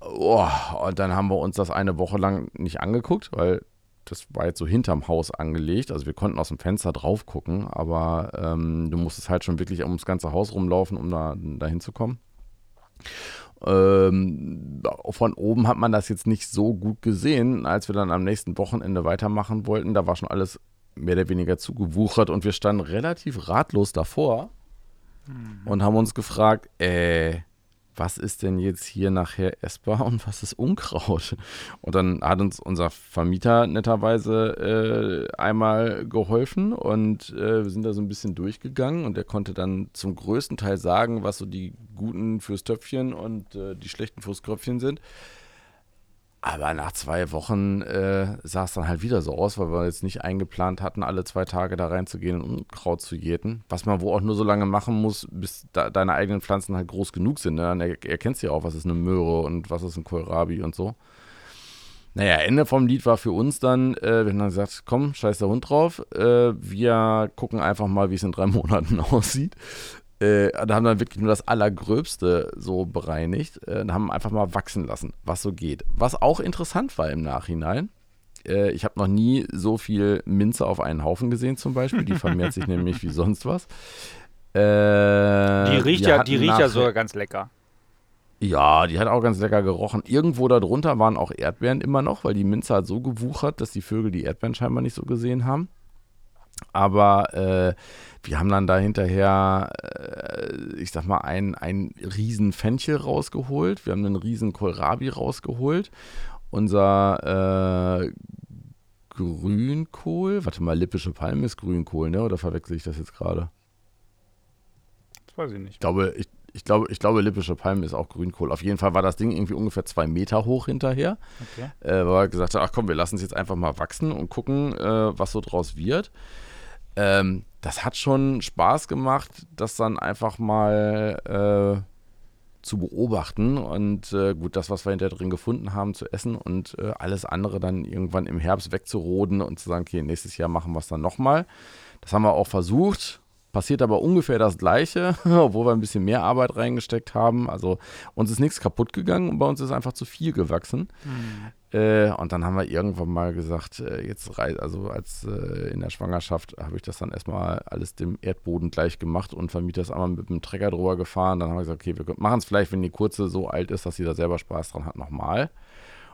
Oh, und dann haben wir uns das eine Woche lang nicht angeguckt, weil das war jetzt so hinterm Haus angelegt. Also wir konnten aus dem Fenster drauf gucken, aber ähm, du musstest halt schon wirklich ums ganze Haus rumlaufen, um da, da hinzukommen. Ähm, von oben hat man das jetzt nicht so gut gesehen, als wir dann am nächsten Wochenende weitermachen wollten. Da war schon alles mehr oder weniger zugewuchert und wir standen relativ ratlos davor mhm. und haben uns gefragt, äh, was ist denn jetzt hier nachher essbar und was ist Unkraut? Und dann hat uns unser Vermieter netterweise äh, einmal geholfen und äh, wir sind da so ein bisschen durchgegangen und er konnte dann zum größten Teil sagen, was so die guten fürs Töpfchen und äh, die schlechten fürs Kröpfchen sind. Aber nach zwei Wochen äh, sah es dann halt wieder so aus, weil wir jetzt nicht eingeplant hatten, alle zwei Tage da reinzugehen und Unkraut zu jäten. Was man wo auch nur so lange machen muss, bis da, deine eigenen Pflanzen halt groß genug sind. Ne? Dann er, erkennst du ja auch, was ist eine Möhre und was ist ein Kohlrabi und so. Naja, Ende vom Lied war für uns dann, äh, wir haben dann gesagt, komm, scheiß der Hund drauf. Äh, wir gucken einfach mal, wie es in drei Monaten aussieht. Äh, da haben wir wirklich nur das Allergröbste so bereinigt. Äh, haben einfach mal wachsen lassen, was so geht. Was auch interessant war im Nachhinein. Äh, ich habe noch nie so viel Minze auf einen Haufen gesehen, zum Beispiel. Die vermehrt sich nämlich wie sonst was. Äh, die riecht ja, die riecht ja sogar ganz lecker. Ja, die hat auch ganz lecker gerochen. Irgendwo darunter waren auch Erdbeeren immer noch, weil die Minze hat so gewuchert, dass die Vögel die Erdbeeren scheinbar nicht so gesehen haben. Aber äh, wir haben dann da hinterher, äh, ich sag mal, ein, ein riesen Fenchel rausgeholt. Wir haben einen riesen Kohlrabi rausgeholt. Unser äh, Grünkohl, warte mal, lippische Palme ist Grünkohl, ne? Oder verwechsel ich das jetzt gerade? Das weiß ich nicht. Ich glaube, ich, ich glaube, ich glaube, lippische Palme ist auch Grünkohl. Auf jeden Fall war das Ding irgendwie ungefähr zwei Meter hoch hinterher. Okay. Äh, weil er gesagt hat, ach komm, wir lassen es jetzt einfach mal wachsen und gucken, äh, was so draus wird. Ähm, das hat schon Spaß gemacht, das dann einfach mal äh, zu beobachten und äh, gut, das, was wir hinter drin gefunden haben, zu essen und äh, alles andere dann irgendwann im Herbst wegzuroden und zu sagen, okay, nächstes Jahr machen wir es dann nochmal. Das haben wir auch versucht passiert aber ungefähr das Gleiche, obwohl wir ein bisschen mehr Arbeit reingesteckt haben. Also uns ist nichts kaputt gegangen und bei uns ist einfach zu viel gewachsen. Mhm. Äh, und dann haben wir irgendwann mal gesagt, äh, jetzt reicht, also als äh, in der Schwangerschaft habe ich das dann erstmal alles dem Erdboden gleich gemacht und Vermieter ist einmal mit dem Trecker drüber gefahren. Dann haben wir gesagt, okay, wir machen es vielleicht, wenn die kurze so alt ist, dass sie da selber Spaß dran hat, nochmal.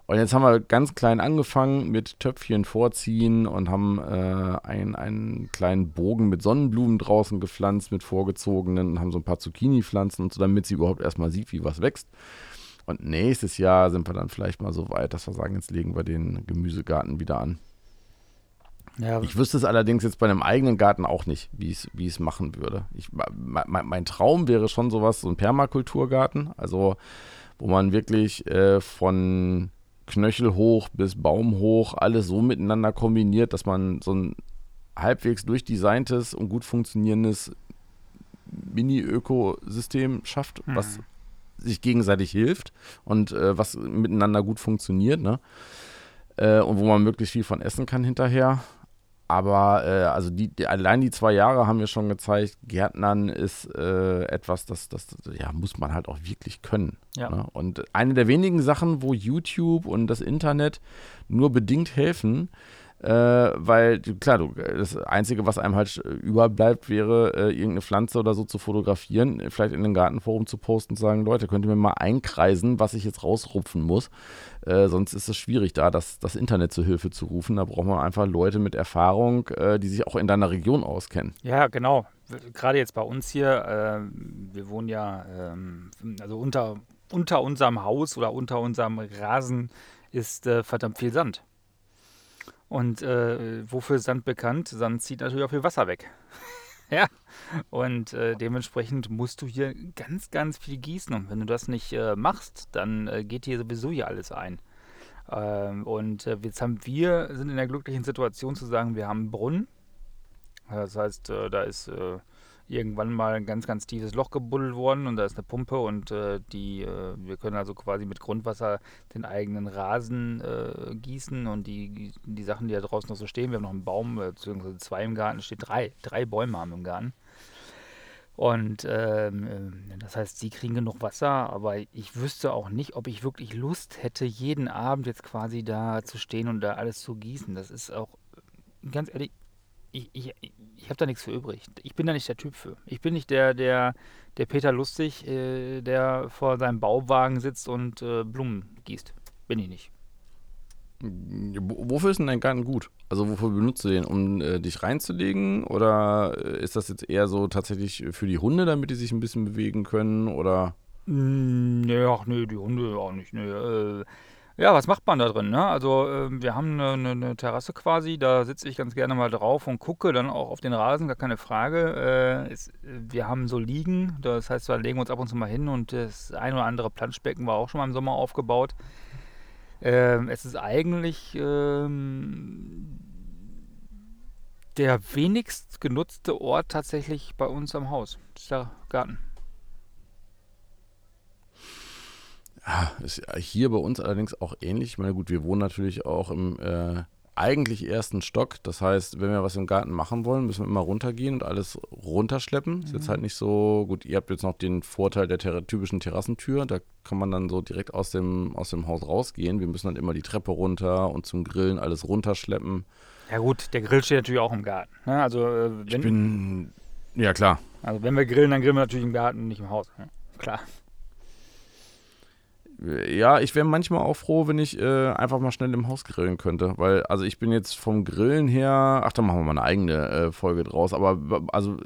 Und jetzt haben wir ganz klein angefangen mit Töpfchen vorziehen und haben äh, ein, einen kleinen Bogen mit Sonnenblumen draußen gepflanzt, mit vorgezogenen und haben so ein paar Zucchini-Pflanzen und so, damit sie überhaupt erstmal sieht, wie was wächst. Und nächstes Jahr sind wir dann vielleicht mal so weit, dass wir sagen, jetzt legen wir den Gemüsegarten wieder an. Ja. Ich wüsste es allerdings jetzt bei einem eigenen Garten auch nicht, wie ich es machen würde. Ich, mein, mein, Traum wäre schon sowas, so ein Permakulturgarten, also wo man wirklich äh, von Knöchel hoch bis Baum hoch alles so miteinander kombiniert, dass man so ein halbwegs durchdesigntes und gut funktionierendes Mini-Ökosystem schafft, mhm. was sich gegenseitig hilft und äh, was miteinander gut funktioniert, ne? Äh, und wo man möglichst viel von essen kann hinterher. Aber äh, also die, die, allein die zwei Jahre haben mir schon gezeigt, Gärtnern ist äh, etwas, das, das ja, muss man halt auch wirklich können. Ja. Ne? Und eine der wenigen Sachen, wo YouTube und das Internet nur bedingt helfen, äh, weil, klar, du, das Einzige, was einem halt überbleibt, wäre, äh, irgendeine Pflanze oder so zu fotografieren, vielleicht in den Gartenforum zu posten und sagen, Leute, könnt ihr mir mal einkreisen, was ich jetzt rausrupfen muss. Äh, sonst ist es schwierig, da das, das Internet zu Hilfe zu rufen. Da braucht man einfach Leute mit Erfahrung, äh, die sich auch in deiner Region auskennen. Ja, genau. Gerade jetzt bei uns hier, äh, wir wohnen ja, ähm, also unter, unter unserem Haus oder unter unserem Rasen ist äh, verdammt viel Sand. Und äh, wofür ist Sand bekannt? Sand zieht natürlich auch viel Wasser weg. ja. Und äh, dementsprechend musst du hier ganz, ganz viel gießen. Und wenn du das nicht äh, machst, dann äh, geht hier sowieso hier alles ein. Ähm, und äh, jetzt haben wir, sind in der glücklichen Situation zu sagen, wir haben einen Brunnen. Das heißt, äh, da ist irgendwann mal ein ganz, ganz tiefes Loch gebuddelt worden und da ist eine Pumpe und äh, die, äh, wir können also quasi mit Grundwasser den eigenen Rasen äh, gießen und die, die Sachen, die da draußen noch so stehen, wir haben noch einen Baum, äh, beziehungsweise zwei im Garten, steht drei, drei Bäume haben im Garten. Und ähm, äh, das heißt, sie kriegen genug Wasser, aber ich wüsste auch nicht, ob ich wirklich Lust hätte, jeden Abend jetzt quasi da zu stehen und da alles zu gießen. Das ist auch, ganz ehrlich, ich, ich, ich habe da nichts für übrig. Ich bin da nicht der Typ für. Ich bin nicht der, der, der Peter Lustig, äh, der vor seinem Bauwagen sitzt und äh, Blumen gießt. Bin ich nicht. Wofür ist denn dein Garten gut? Also wofür benutzt du den? Um äh, dich reinzulegen? Oder äh, ist das jetzt eher so tatsächlich für die Hunde, damit die sich ein bisschen bewegen können? Oder? Nee, ach nee, die Hunde auch nicht. Nee. Ja, was macht man da drin? Ne? Also äh, wir haben eine, eine, eine, Terrasse quasi, da sitze ich ganz gerne mal drauf und gucke dann auch auf den Rasen, gar keine Frage. Äh, wir haben so Liegen, das heißt, da legen wir uns ab und zu mal hin und das ein oder andere Planschbecken war auch schon mal im Sommer aufgebaut. Äh, es ist eigentlich ähm, der wenigst genutzte Ort tatsächlich bei uns am Haus. Ist der Garten. Ja, ist hier bei uns allerdings auch ähnlich. Ich meine, gut, wir wohnen natürlich auch im äh, eigentlich ersten Stock. Das heißt, wenn wir was im Garten machen wollen, müssen wir immer runtergehen und alles runterschleppen. Mhm. Ist jetzt mhm. halt nicht so gut. Ihr habt jetzt noch den Vorteil der ter typischen Terrassentür. Da kann man dann so direkt aus dem, aus dem Haus rausgehen. Wir müssen dann immer die Treppe runter und zum Grillen alles runterschleppen. Ja, gut, der Grill steht natürlich auch im Garten. Ne? Also, äh, ich bin. Ja, klar. Also, wenn wir grillen, dann grillen wir natürlich im Garten, nicht im Haus. Ne? Klar ja, ich wäre manchmal auch froh, wenn ich äh, einfach mal schnell im Haus grillen könnte. Weil, also ich bin jetzt vom Grillen her, ach, da machen wir mal eine eigene äh, Folge draus. Aber also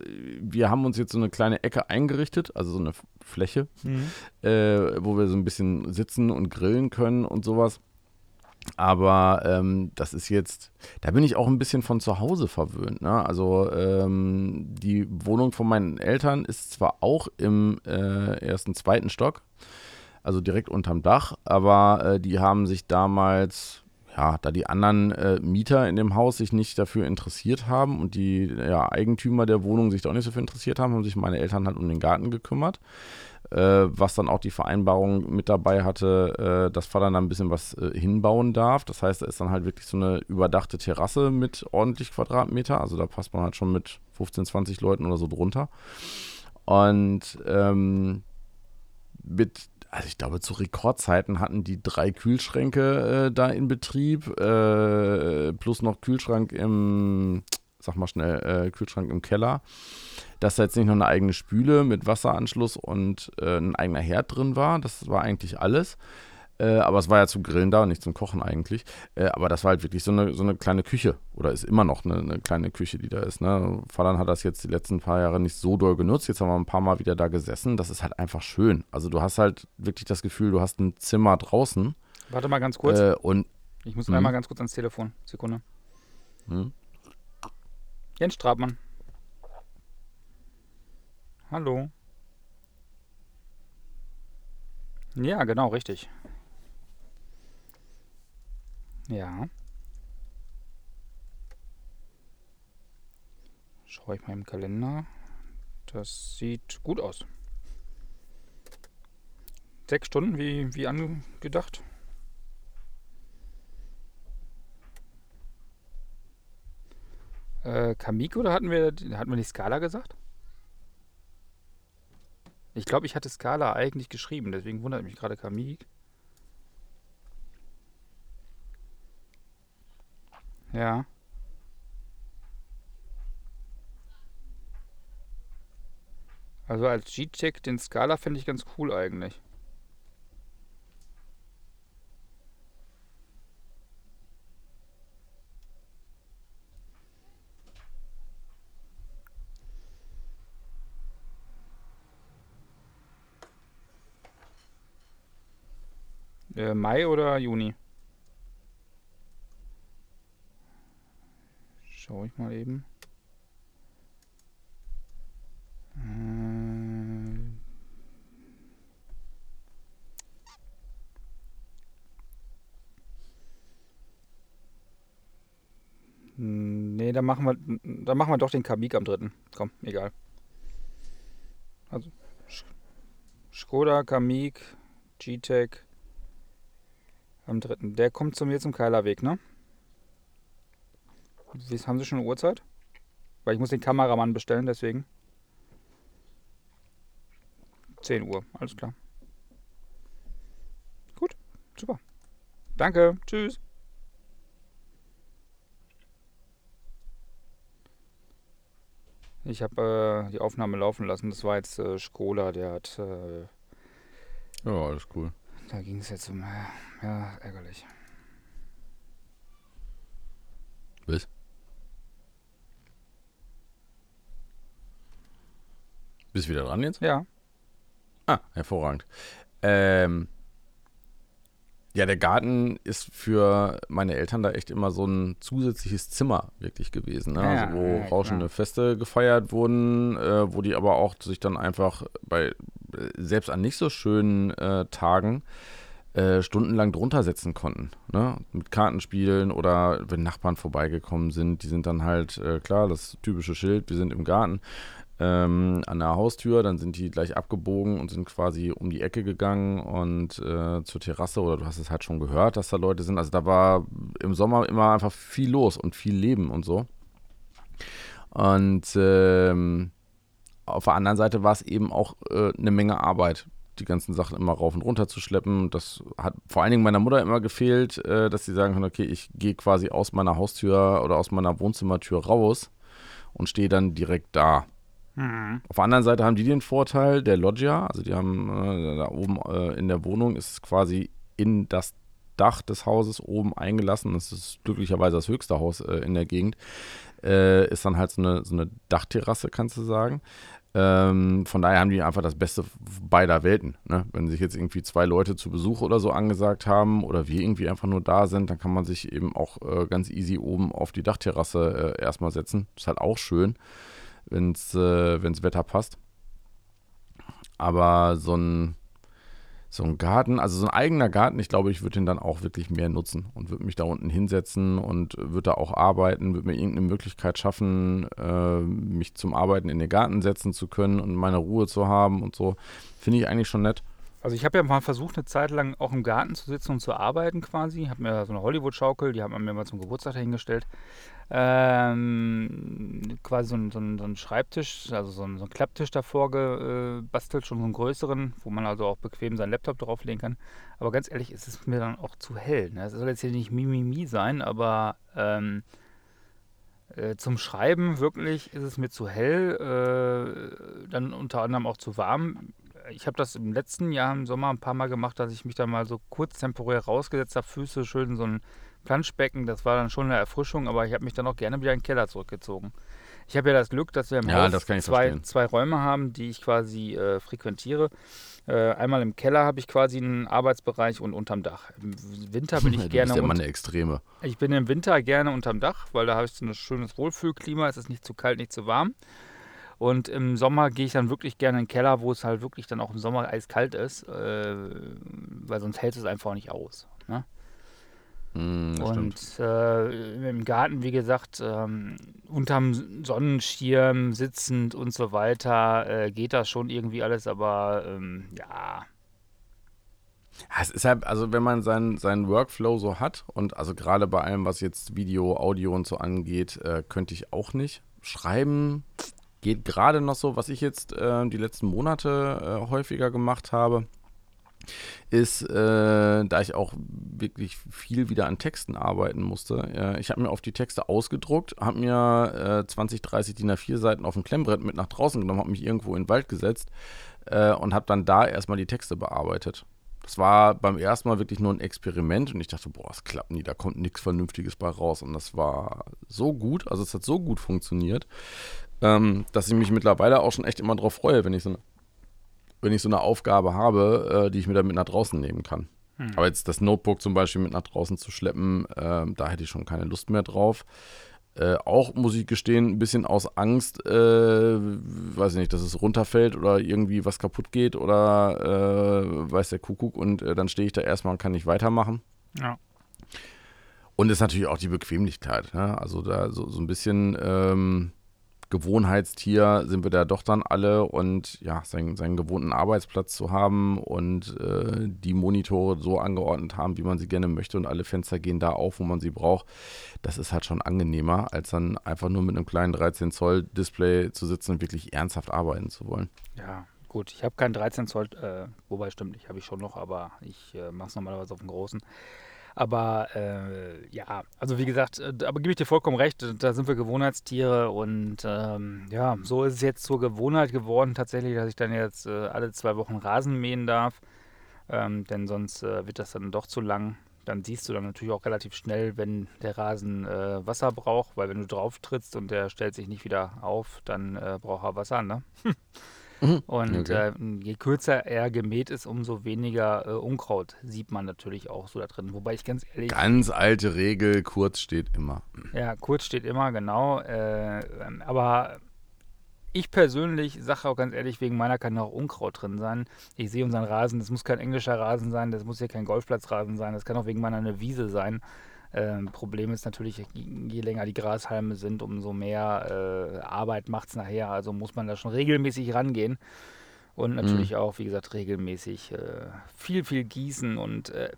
wir haben uns jetzt so eine kleine Ecke eingerichtet, also so eine Fläche, mhm. äh, wo wir so ein bisschen sitzen und grillen können und sowas. Aber ähm, das ist jetzt, da bin ich auch ein bisschen von zu Hause verwöhnt. Ne? Also ähm, die Wohnung von meinen Eltern ist zwar auch im äh, ersten, zweiten Stock, also direkt unterm Dach, aber äh, die haben sich damals, ja, da die anderen äh, Mieter in dem Haus sich nicht dafür interessiert haben und die ja, Eigentümer der Wohnung sich da auch nicht dafür interessiert haben, haben sich meine Eltern halt um den Garten gekümmert. Äh, was dann auch die Vereinbarung mit dabei hatte, äh, dass Vater dann ein bisschen was äh, hinbauen darf. Das heißt, da ist dann halt wirklich so eine überdachte Terrasse mit ordentlich Quadratmeter. Also da passt man halt schon mit 15, 20 Leuten oder so drunter. Und ähm, mit also ich glaube, zu Rekordzeiten hatten die drei Kühlschränke äh, da in Betrieb, äh, plus noch Kühlschrank im, sag mal schnell, äh, Kühlschrank im Keller. Dass da jetzt nicht noch eine eigene Spüle mit Wasseranschluss und äh, ein eigener Herd drin war, das war eigentlich alles. Äh, aber es war ja zum Grillen da und nicht zum Kochen eigentlich. Äh, aber das war halt wirklich so eine, so eine kleine Küche. Oder ist immer noch eine, eine kleine Küche, die da ist. Ne? Vater hat das jetzt die letzten paar Jahre nicht so doll genutzt. Jetzt haben wir ein paar Mal wieder da gesessen. Das ist halt einfach schön. Also du hast halt wirklich das Gefühl, du hast ein Zimmer draußen. Warte mal ganz kurz. Äh, und ich muss einmal ganz kurz ans Telefon. Sekunde. Hm? Jens Strabmann. Hallo. Ja, genau, richtig. Ja. Schaue ich mal im Kalender. Das sieht gut aus. Sechs Stunden, wie, wie angedacht. Äh, Kamik oder hatten wir, hatten wir nicht Skala gesagt? Ich glaube, ich hatte Skala eigentlich geschrieben, deswegen wundert mich gerade Kamik. Ja. Also als G-Check den Skala finde ich ganz cool eigentlich. Äh, Mai oder Juni? Schau ich mal eben. Äh, nee, dann machen wir, dann machen wir doch den Kamik am dritten. Komm, egal. Also Skoda, Kamik, G-Tech am dritten. Der kommt zu mir zum Keilerweg, ne? Haben Sie schon eine Uhrzeit? Weil ich muss den Kameramann bestellen, deswegen. 10 Uhr, alles klar. Gut, super. Danke, tschüss. Ich habe äh, die Aufnahme laufen lassen. Das war jetzt äh, Skola, der hat. Äh, ja, alles cool. Da ging es jetzt um. Äh, ja, ärgerlich. Was? Bist du wieder dran jetzt? Ja. Ah, hervorragend. Ähm, ja, der Garten ist für meine Eltern da echt immer so ein zusätzliches Zimmer wirklich gewesen, ne? Also wo ja, rauschende. Feste gefeiert wurden, äh, wo die aber auch sich dann einfach bei selbst an nicht so schönen äh, Tagen äh, stundenlang drunter setzen konnten, ne? Mit Kartenspielen oder wenn Nachbarn vorbeigekommen sind, die sind dann halt äh, klar das typische Schild, wir sind im Garten ähm, an der Haustür, dann sind die gleich abgebogen und sind quasi um die Ecke gegangen und äh, zur Terrasse oder du hast es halt schon gehört, dass da Leute sind. Also da war im Sommer immer einfach viel los und viel Leben und so. Und ähm, auf der anderen Seite war es eben auch äh, eine Menge Arbeit, die ganzen Sachen immer rauf und runter zu schleppen. Das hat vor allen Dingen meiner Mutter immer gefehlt, äh, dass sie sagen kann, okay, ich gehe quasi aus meiner Haustür oder aus meiner Wohnzimmertür raus und stehe dann direkt da. Mhm. Auf der anderen Seite haben die den Vorteil der Loggia, also die haben äh, da oben äh, in der Wohnung ist quasi in das Dach des Hauses oben eingelassen. Das ist glücklicherweise das höchste Haus äh, in der Gegend. Äh, ist dann halt so eine, so eine Dachterrasse, kannst du sagen. Ähm, von daher haben die einfach das Beste beider Welten. Ne? Wenn sich jetzt irgendwie zwei Leute zu Besuch oder so angesagt haben oder wir irgendwie einfach nur da sind, dann kann man sich eben auch äh, ganz easy oben auf die Dachterrasse äh, erstmal setzen. Ist halt auch schön wenn es äh, wenn's Wetter passt. Aber so ein, so ein Garten, also so ein eigener Garten, ich glaube, ich würde den dann auch wirklich mehr nutzen und würde mich da unten hinsetzen und würde da auch arbeiten, würde mir irgendeine Möglichkeit schaffen, äh, mich zum Arbeiten in den Garten setzen zu können und meine Ruhe zu haben und so. Finde ich eigentlich schon nett. Also ich habe ja mal versucht, eine Zeit lang auch im Garten zu sitzen und zu arbeiten quasi. Habe mir so eine Hollywood-Schaukel, die hat man mir mal zum Geburtstag dahingestellt. Ähm, quasi so ein, so, so ein Schreibtisch, also so ein, so Klapptisch davor gebastelt, schon so einen größeren, wo man also auch bequem seinen Laptop drauflegen kann. Aber ganz ehrlich, ist es mir dann auch zu hell. Ne? Soll jetzt hier nicht Mimimi sein, aber ähm, äh, zum Schreiben wirklich ist es mir zu hell, äh, dann unter anderem auch zu warm. Ich habe das im letzten Jahr im Sommer ein paar Mal gemacht, dass ich mich da mal so kurz temporär rausgesetzt habe, Füße schön so ein Planschbecken. Das war dann schon eine Erfrischung, aber ich habe mich dann auch gerne wieder in den Keller zurückgezogen. Ich habe ja das Glück, dass wir im Ja, Haus zwei, verstehen. zwei Räume haben, die ich quasi äh, frequentiere. Äh, einmal im Keller habe ich quasi einen Arbeitsbereich und unterm Dach. Im Winter bin ich du gerne bist ja Mann der Extreme. ich bin im Winter gerne unterm Dach, weil da habe ich so ein schönes Wohlfühlklima. Es ist nicht zu kalt, nicht zu warm. Und im Sommer gehe ich dann wirklich gerne in den Keller, wo es halt wirklich dann auch im Sommer eiskalt ist, äh, weil sonst hält es einfach nicht aus. Ne? Stimmt. Und äh, im Garten, wie gesagt, ähm, unterm Sonnenschirm sitzend und so weiter, äh, geht das schon irgendwie alles, aber ähm, ja, Ja, es ist halt, also wenn man seinen, seinen Workflow so hat und also gerade bei allem, was jetzt Video, Audio und so angeht, äh, könnte ich auch nicht. Schreiben geht gerade noch so, was ich jetzt äh, die letzten Monate äh, häufiger gemacht habe, ist, äh, da ich auch wirklich viel wieder an Texten arbeiten musste. Äh, ich habe mir auf die Texte ausgedruckt, habe mir äh, 20, 30 DIN A4 Seiten auf dem Klemmbrett mit nach draußen genommen, habe mich irgendwo in den Wald gesetzt äh, und habe dann da erstmal die Texte bearbeitet. Das war beim ersten Mal wirklich nur ein Experiment und ich dachte, boah, es klappt nie, da kommt nichts Vernünftiges bei raus. Und das war so gut, also es hat so gut funktioniert, ähm, dass ich mich mittlerweile auch schon echt immer drauf freue, wenn ich so eine, wenn ich so eine Aufgabe habe, äh, die ich mir dann mit nach draußen nehmen kann. Aber jetzt das Notebook zum Beispiel mit nach draußen zu schleppen, ähm, da hätte ich schon keine Lust mehr drauf. Äh, auch, muss ich gestehen, ein bisschen aus Angst, äh, weiß ich nicht, dass es runterfällt oder irgendwie was kaputt geht oder äh, weiß der Kuckuck und äh, dann stehe ich da erstmal und kann nicht weitermachen. ja. Und ist natürlich auch die Bequemlichkeit. Ne? Also da so, so ein bisschen ähm, Gewohnheitstier sind wir da doch dann alle und ja, seinen, seinen gewohnten Arbeitsplatz zu haben und äh, die Monitore so angeordnet haben, wie man sie gerne möchte und alle Fenster gehen da auf, wo man sie braucht, das ist halt schon angenehmer, als dann einfach nur mit einem kleinen 13 Zoll Display zu sitzen und wirklich ernsthaft arbeiten zu wollen. Ja, gut. Ich habe keinen 13 Zoll, äh, wobei stimmt, ich habe ich schon noch, aber ich äh, mache es normalerweise auf dem großen. Aber äh, ja, also wie gesagt, äh, aber gebe ich dir vollkommen recht, da sind wir Gewohnheitstiere und ähm, ja, so ist es jetzt zur Gewohnheit geworden tatsächlich, dass ich dann jetzt äh, alle zwei Wochen Rasen mähen darf, ähm, denn sonst äh, wird das dann doch zu lang. Dann siehst du dann natürlich auch relativ schnell, wenn der Rasen äh, Wasser braucht, weil wenn du drauf trittst und der stellt sich nicht wieder auf, dann äh, braucht er Wasser, ne? Und Okay. äh, je kürzer er gemäht ist, umso weniger äh, Unkraut sieht man natürlich auch so da drin. Wobei ich ganz ehrlich, Ganz alte Regel, kurz steht immer. ja, kurz steht immer, genau. Äh, ähm, aber ich persönlich sage auch ganz ehrlich, wegen meiner kann auch Unkraut drin sein. Ich sehe unseren Rasen, das muss kein englischer Rasen sein, das muss ja kein Golfplatzrasen sein, das kann auch wegen meiner eine Wiese sein. Ähm, Problem ist natürlich, je länger die Grashalme sind, umso mehr äh, Arbeit macht es nachher. Also muss man da schon regelmäßig rangehen. Und natürlich auch, wie gesagt, regelmäßig äh, viel, viel gießen. Und äh,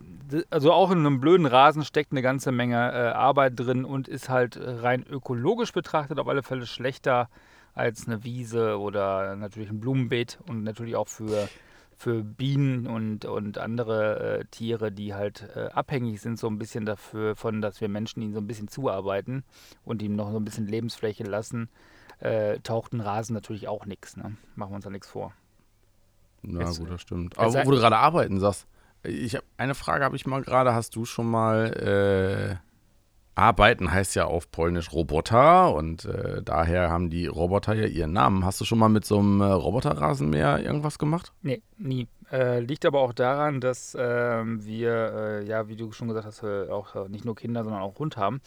also auch in einem blöden Rasen steckt eine ganze Menge äh, Arbeit drin und ist halt äh, rein ökologisch betrachtet auf alle Fälle schlechter als eine Wiese oder natürlich ein Blumenbeet und natürlich auch für, für Bienen und, und andere äh, Tiere, die halt äh, abhängig sind, so ein bisschen dafür, von, dass wir Menschen ihnen so ein bisschen zuarbeiten und ihm noch so ein bisschen Lebensfläche lassen, äh, taucht ein Rasen natürlich auch nichts. Ne? Machen wir uns da nichts vor. Na Jetzt, gut, das stimmt. Aber wo du gerade arbeiten sagst, ich hab, eine Frage habe ich mal gerade. Hast du schon mal äh, arbeiten heißt ja auf Polnisch Roboter und äh, daher haben die Roboter ja ihren Namen. Hast du schon mal mit so einem äh, Roboterrasenmäher irgendwas gemacht? Nee, nie. Äh, liegt aber auch daran, dass ähm, wir, äh, ja, wie du schon gesagt hast, äh, auch äh, nicht nur Kinder, sondern auch Hund haben.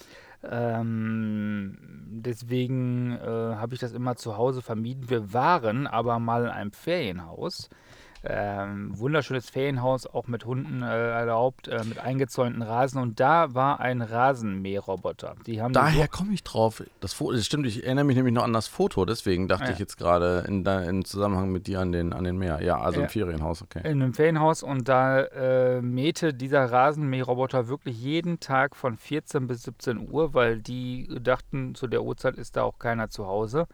Ähm, deswegen habe ich das immer zu Hause vermieden. Wir waren aber mal in einem Ferienhaus. Ähm, wunderschönes Ferienhaus, auch mit Hunden äh, erlaubt, äh, mit eingezäunten Rasen. Und da war ein Rasenmäherroboter. Die haben Daher komme ich drauf. Das, Foto, das stimmt, ich erinnere mich nämlich noch an das Foto, deswegen dachte Ja. ich jetzt gerade in Zusammenhang mit dir an den, an den Meer. Ja, also Ja. im Ferienhaus, okay. in einem Ferienhaus und da äh, mähte dieser Rasenmäherroboter wirklich jeden Tag von 14 bis 17 Uhr, weil die dachten, zu der Uhrzeit ist da auch keiner zu Hause.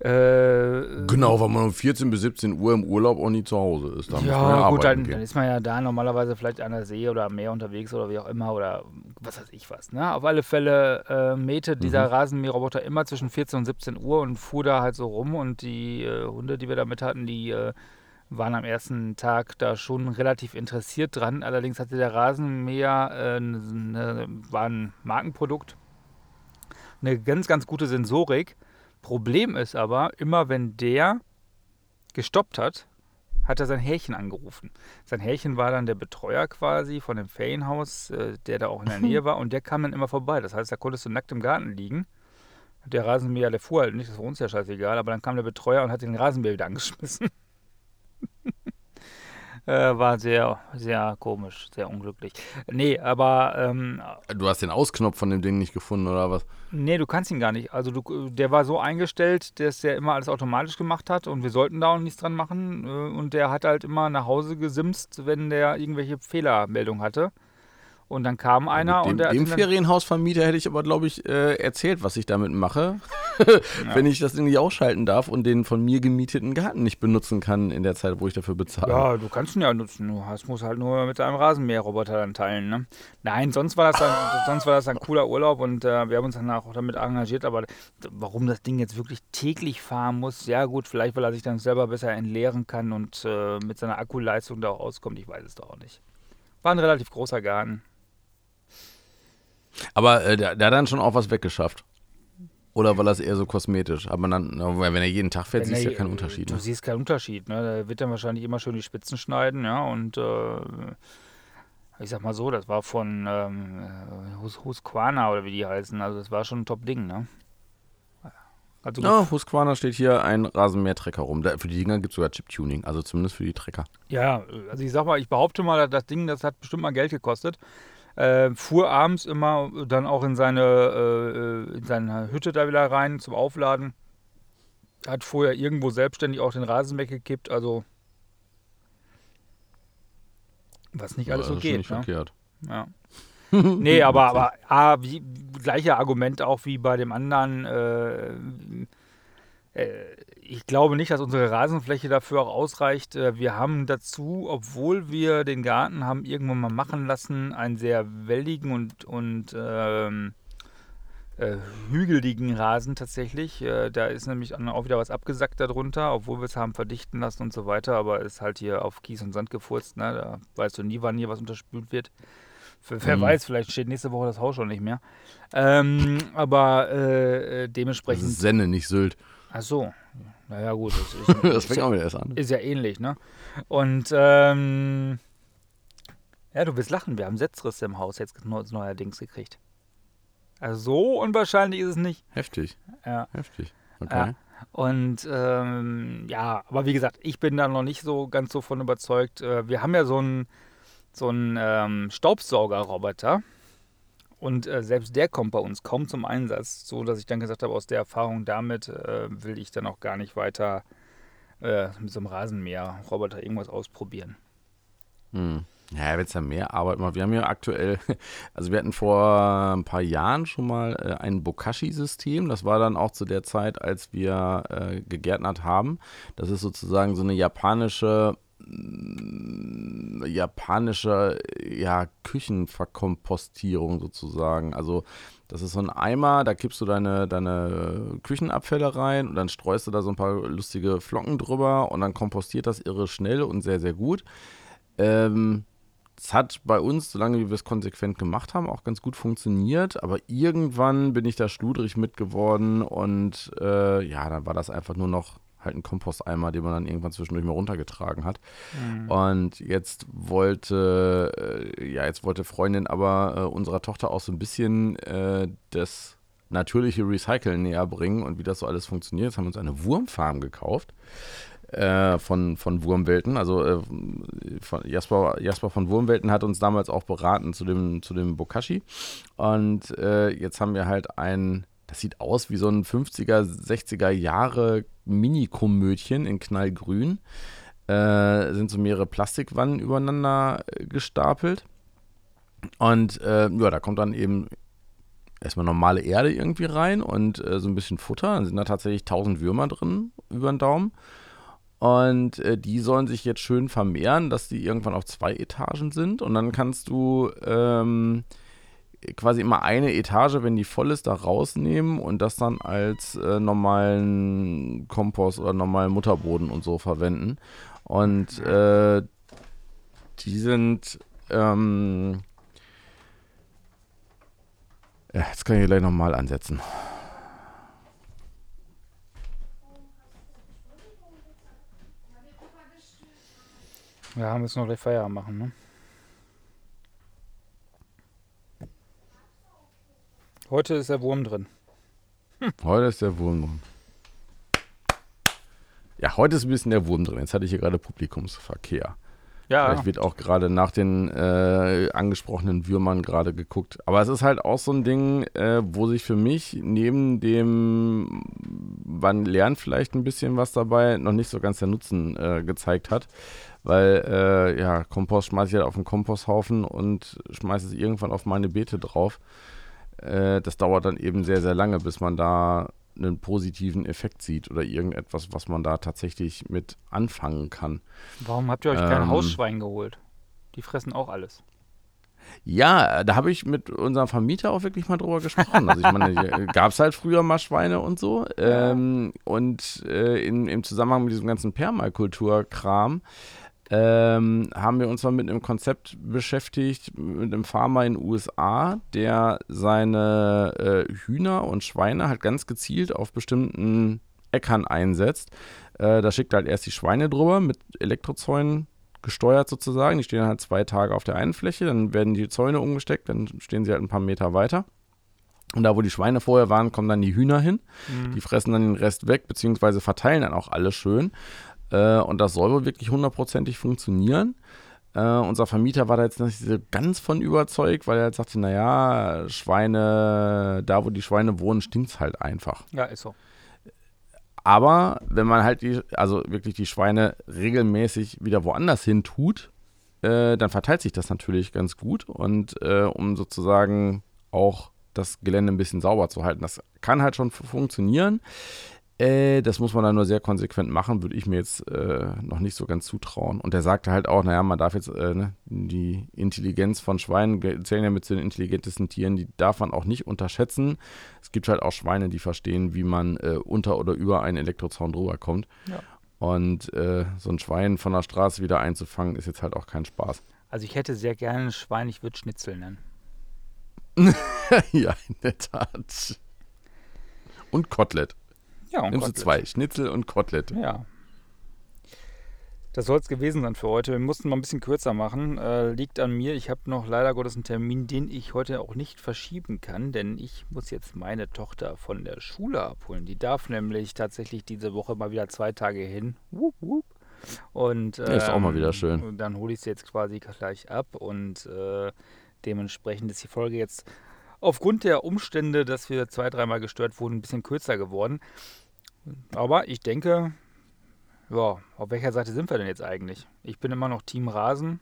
Äh, Genau, weil man um 14 bis 17 Uhr im Urlaub auch nie zu Hause ist. Da muss man ja ja, gut, dann, dann ist man ja da normalerweise vielleicht an der See oder am Meer unterwegs oder wie auch immer oder was weiß ich was. Ne? Auf alle Fälle äh, mähte dieser Rasenmäherroboter immer zwischen 14 und 17 Uhr und fuhr da halt so rum und die äh, Hunde, die wir da mit hatten, die äh, waren am ersten Tag da schon relativ interessiert dran. Allerdings hatte der Rasenmäher, äh, ne, war ein Markenprodukt, eine ganz, ganz gute Sensorik. Problem ist aber, immer wenn der gestoppt hat, hat er sein Härchen angerufen. Sein Härchen war dann der Betreuer quasi von dem Ferienhaus, äh, der da auch in der Nähe war und der kam dann immer vorbei. Das heißt, da konntest du nackt im Garten liegen. Der Rasenmäher, der fuhr halt nicht, das war uns ja scheißegal, aber dann kam der Betreuer und hat den Rasenmäher wieder angeschmissen. Äh, war sehr, sehr komisch, sehr unglücklich. Nee, aber. Ähm, du hast den Ausknopf von dem Ding nicht gefunden, oder was? Nee, du kannst ihn gar nicht. Also, du, der war so eingestellt, dass der immer alles automatisch gemacht hat und wir sollten da auch nichts dran machen. Äh, und der hat halt immer nach Hause gesimst, wenn der irgendwelche Fehlermeldungen hatte. Und dann kam einer dem, und der. Dem Ferienhausvermieter hätte ich aber, glaube ich, äh, erzählt, was ich damit mache. ja. Wenn ich das irgendwie ausschalten darf und den von mir gemieteten Garten nicht benutzen kann in der Zeit, wo ich dafür bezahle. Ja, du kannst ihn ja nutzen. Du hast, musst halt nur mit deinem Rasenmäherroboter dann teilen. Ne? Nein, sonst war das dann, sonst war das ein cooler Urlaub und äh, wir haben uns danach auch damit engagiert. Aber warum das Ding jetzt wirklich täglich fahren muss, ja gut, vielleicht weil er sich dann selber besser entleeren kann und äh, mit seiner Akkuleistung da auch auskommt, ich weiß es doch auch nicht. War ein relativ großer Garten. Aber äh, der, der, hat dann schon auch was weggeschafft. Oder war das eher so kosmetisch? Aber dann, wenn er jeden Tag fährt, wenn siehst du ja keinen Unterschied. Du ne? siehst keinen Unterschied. Ne? Der wird dann wahrscheinlich immer schön die Spitzen schneiden, ja. Und äh, ich sag mal so, das war von ähm, Hus Husqvarna oder wie die heißen. Also das war schon ein Top-Ding, ne? Also ja, Husqvarna steht hier ein Rasenmähertrecker rum. Da, für die Dinger gibt es sogar Chip-Tuning, also zumindest für die Trecker. Ja, also ich sag mal, ich behaupte mal, das Ding, das hat bestimmt mal Geld gekostet. Äh, fuhr abends immer dann auch in seine, äh, in seine Hütte da wieder rein zum Aufladen. Hat vorher irgendwo selbstständig auch den Rasen weggekippt, also was nicht alles ja, so geht. Nicht ne? verkehrt. Ja. nee, aber, aber ah, wie, gleiche Argument auch wie bei dem anderen. Äh, äh, ich glaube nicht, dass unsere Rasenfläche dafür auch ausreicht. Äh, wir haben dazu, obwohl wir den Garten haben irgendwann mal machen lassen, einen sehr welligen und, und ähm, äh, hügeligen Rasen tatsächlich. Äh, da ist nämlich auch wieder was abgesackt darunter, obwohl wir es haben verdichten lassen und so weiter. Aber ist halt hier auf Kies und Sand gefurzt. Ne? Da weißt du nie, wann hier was unterspült wird. Wer mhm. weiß, vielleicht steht nächste Woche das Haus schon nicht mehr. Ähm, aber äh, dementsprechend. Das ist Senne, nicht Sylt. Ach so. Naja, gut. Das, ist, das fängt auch wieder erst an. Ist ja ähnlich, ne? Und, ähm, ja, du wirst lachen. Wir haben Setzrisse im Haus jetzt neuerdings gekriegt. Also so unwahrscheinlich ist es nicht. Heftig. Ja. Heftig. Okay. Ja. Und ähm, ja, aber wie gesagt, ich bin da noch nicht so ganz so von überzeugt. Äh, wir haben ja so einen so ähm, Staubsaugerroboter. Und äh, selbst der kommt bei uns kaum zum Einsatz, so dass ich dann gesagt habe, aus der Erfahrung damit äh, will ich dann auch gar nicht weiter äh, mit so einem Rasenmäher-Roboter irgendwas ausprobieren. Hm. Ja, wenn es ja mehr Arbeit macht. Wir haben ja aktuell, also wir hatten vor ein paar Jahren schon mal äh, ein Bokashi-System. Das war dann auch zu der Zeit, als wir äh, gegärtnert haben. Das ist sozusagen so eine japanische japanische ja, Küchenverkompostierung sozusagen. Also das ist so ein Eimer, da kippst du deine, deine Küchenabfälle rein und dann streust du da so ein paar lustige Flocken drüber und dann kompostiert das irre schnell und sehr, sehr gut. Ähm, es hat bei uns, solange wir es konsequent gemacht haben, auch ganz gut funktioniert. Aber irgendwann bin ich da schludrig mit geworden und äh, ja, dann war das einfach nur noch halt ein Komposteimer, den man dann irgendwann zwischendurch mal runtergetragen hat. Mhm. Und jetzt wollte, äh, ja, jetzt wollte Freundin aber äh, unserer Tochter auch so ein bisschen äh, das natürliche Recyceln näher bringen und wie das so alles funktioniert. Jetzt haben wir uns eine Wurmfarm gekauft. Äh, von, von Wurmwelten. Also äh, von Jasper, Jasper von Wurmwelten hat uns damals auch beraten zu dem, zu dem Bokashi. Und jetzt haben wir halt ein das sieht aus wie so ein 50er, 60er Jahre Mini-Komödchen in knallgrün. Äh, sind so mehrere Plastikwannen übereinander äh, gestapelt. Und äh, ja, da kommt dann eben erstmal normale Erde irgendwie rein und äh, so ein bisschen Futter. Dann sind da tatsächlich 1000 Würmer drin über den Daumen. Und äh, die sollen sich jetzt schön vermehren, dass die irgendwann auf zwei Etagen sind. Und dann kannst du ähm, quasi immer eine Etage, wenn die voll ist, da rausnehmen und das dann als äh, normalen Kompost oder normalen Mutterboden und so verwenden. Und äh, die sind. Ähm, ja, jetzt kann ich gleich nochmal ansetzen. Ja, müssen wir gleich Feierabend machen, ne? Heute ist der Wurm drin. Heute ist der Wurm drin. Ja, heute ist ein bisschen der Wurm drin. Jetzt hatte ich hier gerade Publikumsverkehr. Ja, Vielleicht wird auch gerade nach den äh, angesprochenen Würmern gerade geguckt. Aber es ist halt auch so ein Ding, äh, wo sich für mich neben dem, man lernt vielleicht ein bisschen was dabei, noch nicht so ganz der Nutzen äh, gezeigt hat. Weil, äh, ja, Kompost schmeiße ich halt auf den Komposthaufen und schmeiße es irgendwann auf meine Beete drauf. Äh, das dauert dann eben sehr, sehr lange, bis man da einen positiven Effekt sieht oder irgendetwas, was man da tatsächlich mit anfangen kann. warum habt ihr euch kein Ähm. Hausschwein geholt? Die fressen auch alles. Ja, da habe ich mit unserem Vermieter auch wirklich mal drüber gesprochen. Also ich meine, gab es halt früher mal Schweine und so. Ähm, und äh, in, im Zusammenhang mit diesem ganzen Permakultur-Kram ähm, haben wir uns mal mit einem Konzept beschäftigt, mit einem Farmer in den USA, der seine äh, Hühner und Schweine halt ganz gezielt auf bestimmten Äckern einsetzt. Äh, da schickt er halt erst die Schweine drüber mit Elektrozäunen gesteuert sozusagen. Die stehen dann halt zwei Tage auf der einen Fläche, dann werden die Zäune umgesteckt, dann stehen sie halt ein paar Meter weiter. Und da, wo die Schweine vorher waren, kommen dann die Hühner hin. Die fressen dann den Rest weg, beziehungsweise verteilen dann auch alles schön. Äh, und das soll wohl wirklich hundertprozentig funktionieren. Äh, unser Vermieter war da jetzt nicht so ganz von überzeugt, weil er halt sagte, naja, Schweine, da wo die Schweine wohnen, stinkt es halt einfach. Ja, ist so. Aber wenn man halt die, also wirklich die Schweine regelmäßig wieder woanders hin tut, äh, dann verteilt sich das natürlich ganz gut. Und äh, um sozusagen auch das Gelände ein bisschen sauber zu halten, das kann halt schon fu- funktionieren. Äh, das muss man dann nur sehr konsequent machen, würde ich mir jetzt äh, noch nicht so ganz zutrauen. Und er sagte halt auch, naja, man darf jetzt, äh, ne, die Intelligenz von Schweinen zählen ja mit zu den intelligentesten Tieren, die darf man auch nicht unterschätzen. Es gibt halt auch Schweine, die verstehen, wie man äh, unter oder über einen Elektrozaun drüber kommt. Ja. Und äh, so ein Schwein von der Straße wieder einzufangen, ist jetzt halt auch kein Spaß. Also ich hätte sehr gerne ein Schwein, ich würde Schnitzel nennen. ja, in der Tat. Und Kotelett. Ja, und Nimmst du Kotelett. zwei, Schnitzel und Kotelett. Ja. Das soll es gewesen sein für heute. Wir mussten mal ein bisschen kürzer machen. Äh, liegt an mir. Ich habe noch leider Gottes einen Termin, den ich heute auch nicht verschieben kann, denn ich muss jetzt meine Tochter von der Schule abholen. Die darf nämlich tatsächlich diese Woche mal wieder zwei Tage hin. Wup, wup. Und, Ja, ist auch mal ähm, wieder schön. Und dann hole ich sie jetzt quasi gleich ab und äh, dementsprechend ist die Folge jetzt aufgrund der Umstände, dass wir zwei, dreimal gestört wurden, ein bisschen kürzer geworden. Aber ich denke, ja, auf welcher Seite sind wir denn jetzt eigentlich? Ich bin immer noch Team Rasen.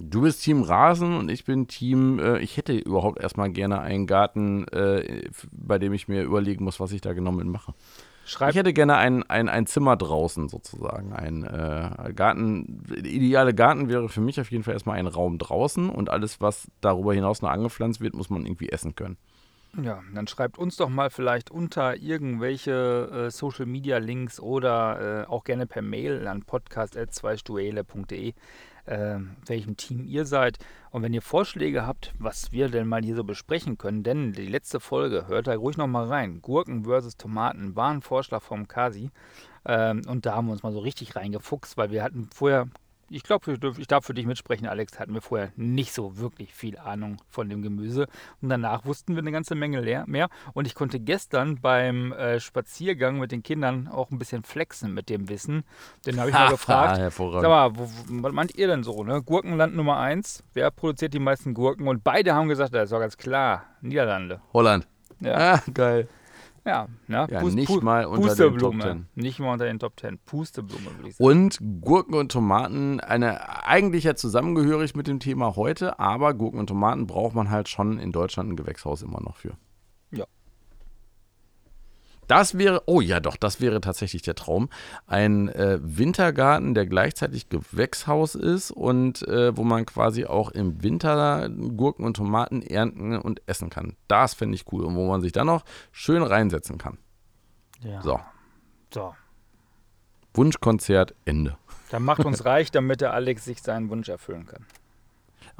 Du bist Team Rasen und ich bin Team, äh, ich hätte überhaupt erstmal gerne einen Garten, äh, bei dem ich mir überlegen muss, was ich da genau mitmache. Schreib, Ich hätte gerne ein, ein, ein Zimmer draußen sozusagen. Ein äh, Garten, der ideale Garten wäre für mich auf jeden Fall erstmal ein Raum draußen und alles, was darüber hinaus noch angepflanzt wird, muss man irgendwie essen können. Ja, dann schreibt uns doch mal vielleicht unter irgendwelche äh, Social Media Links oder äh, auch gerne per Mail an podcast.zweistuele.de, äh, welchem Team ihr seid. Und wenn ihr Vorschläge habt, was wir denn mal hier so besprechen können, denn die letzte Folge, hört da ruhig noch mal rein. Gurken versus Tomaten war ein Vorschlag vom Kasi. Ähm, und da haben wir uns mal so richtig reingefuchst, weil wir hatten vorher, ich glaube, ich, darf für dich mitsprechen, Alex, hatten wir vorher nicht so wirklich viel Ahnung von dem Gemüse. Und danach wussten wir eine ganze Menge mehr. Und ich konnte gestern beim äh, Spaziergang mit den Kindern auch ein bisschen flexen mit dem Wissen. Denn habe ich mal gefragt. Sag mal, wo, was meint ihr denn so? Ne? Gurkenland Nummer 1. Wer produziert die meisten Gurken? Und beide haben gesagt, das ist doch ganz klar. Niederlande. Holland. Ja, Ah, geil. Ja, ne? Ja, Pust- nicht mal unter den Top. Ten. Nicht mal unter den Top 10. Pusteblume, würde ich sagen. Und Gurken und Tomaten, eine eigentlich ja zusammengehörig mit dem Thema heute, aber Gurken und Tomaten braucht man halt schon in Deutschland ein Gewächshaus immer noch für. Das wäre, oh ja doch, das wäre tatsächlich der Traum. Ein äh, Wintergarten, der gleichzeitig Gewächshaus ist und äh, wo man quasi auch im Winter Gurken und Tomaten ernten und essen kann. Das fände ich cool und wo man sich dann noch schön reinsetzen kann. Ja. So, So. Wunschkonzert, Ende. Dann macht uns reich, damit der Alex sich seinen Wunsch erfüllen kann.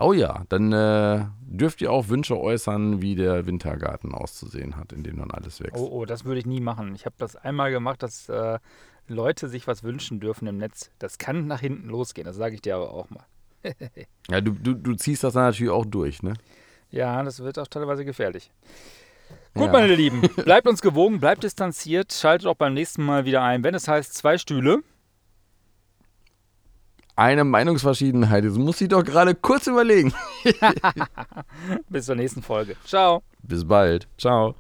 Oh ja, dann äh, dürft ihr auch Wünsche äußern, wie der Wintergarten auszusehen hat, in dem dann alles wächst. Oh, oh, das würde ich nie machen. Ich habe das einmal gemacht, das äh, Leute sich was wünschen dürfen im Netz, das kann nach hinten losgehen. Das sage ich dir aber auch mal. ja, du, du, du ziehst das dann natürlich auch durch, ne? Ja, das wird auch teilweise gefährlich. Gut, ja. meine Lieben, bleibt uns gewogen, bleibt distanziert, schaltet auch beim nächsten Mal wieder ein, wenn es heißt zwei Stühle. Eine Meinungsverschiedenheit. Jetzt muss ich doch gerade kurz überlegen. Bis zur nächsten Folge. Ciao. Bis bald. Ciao.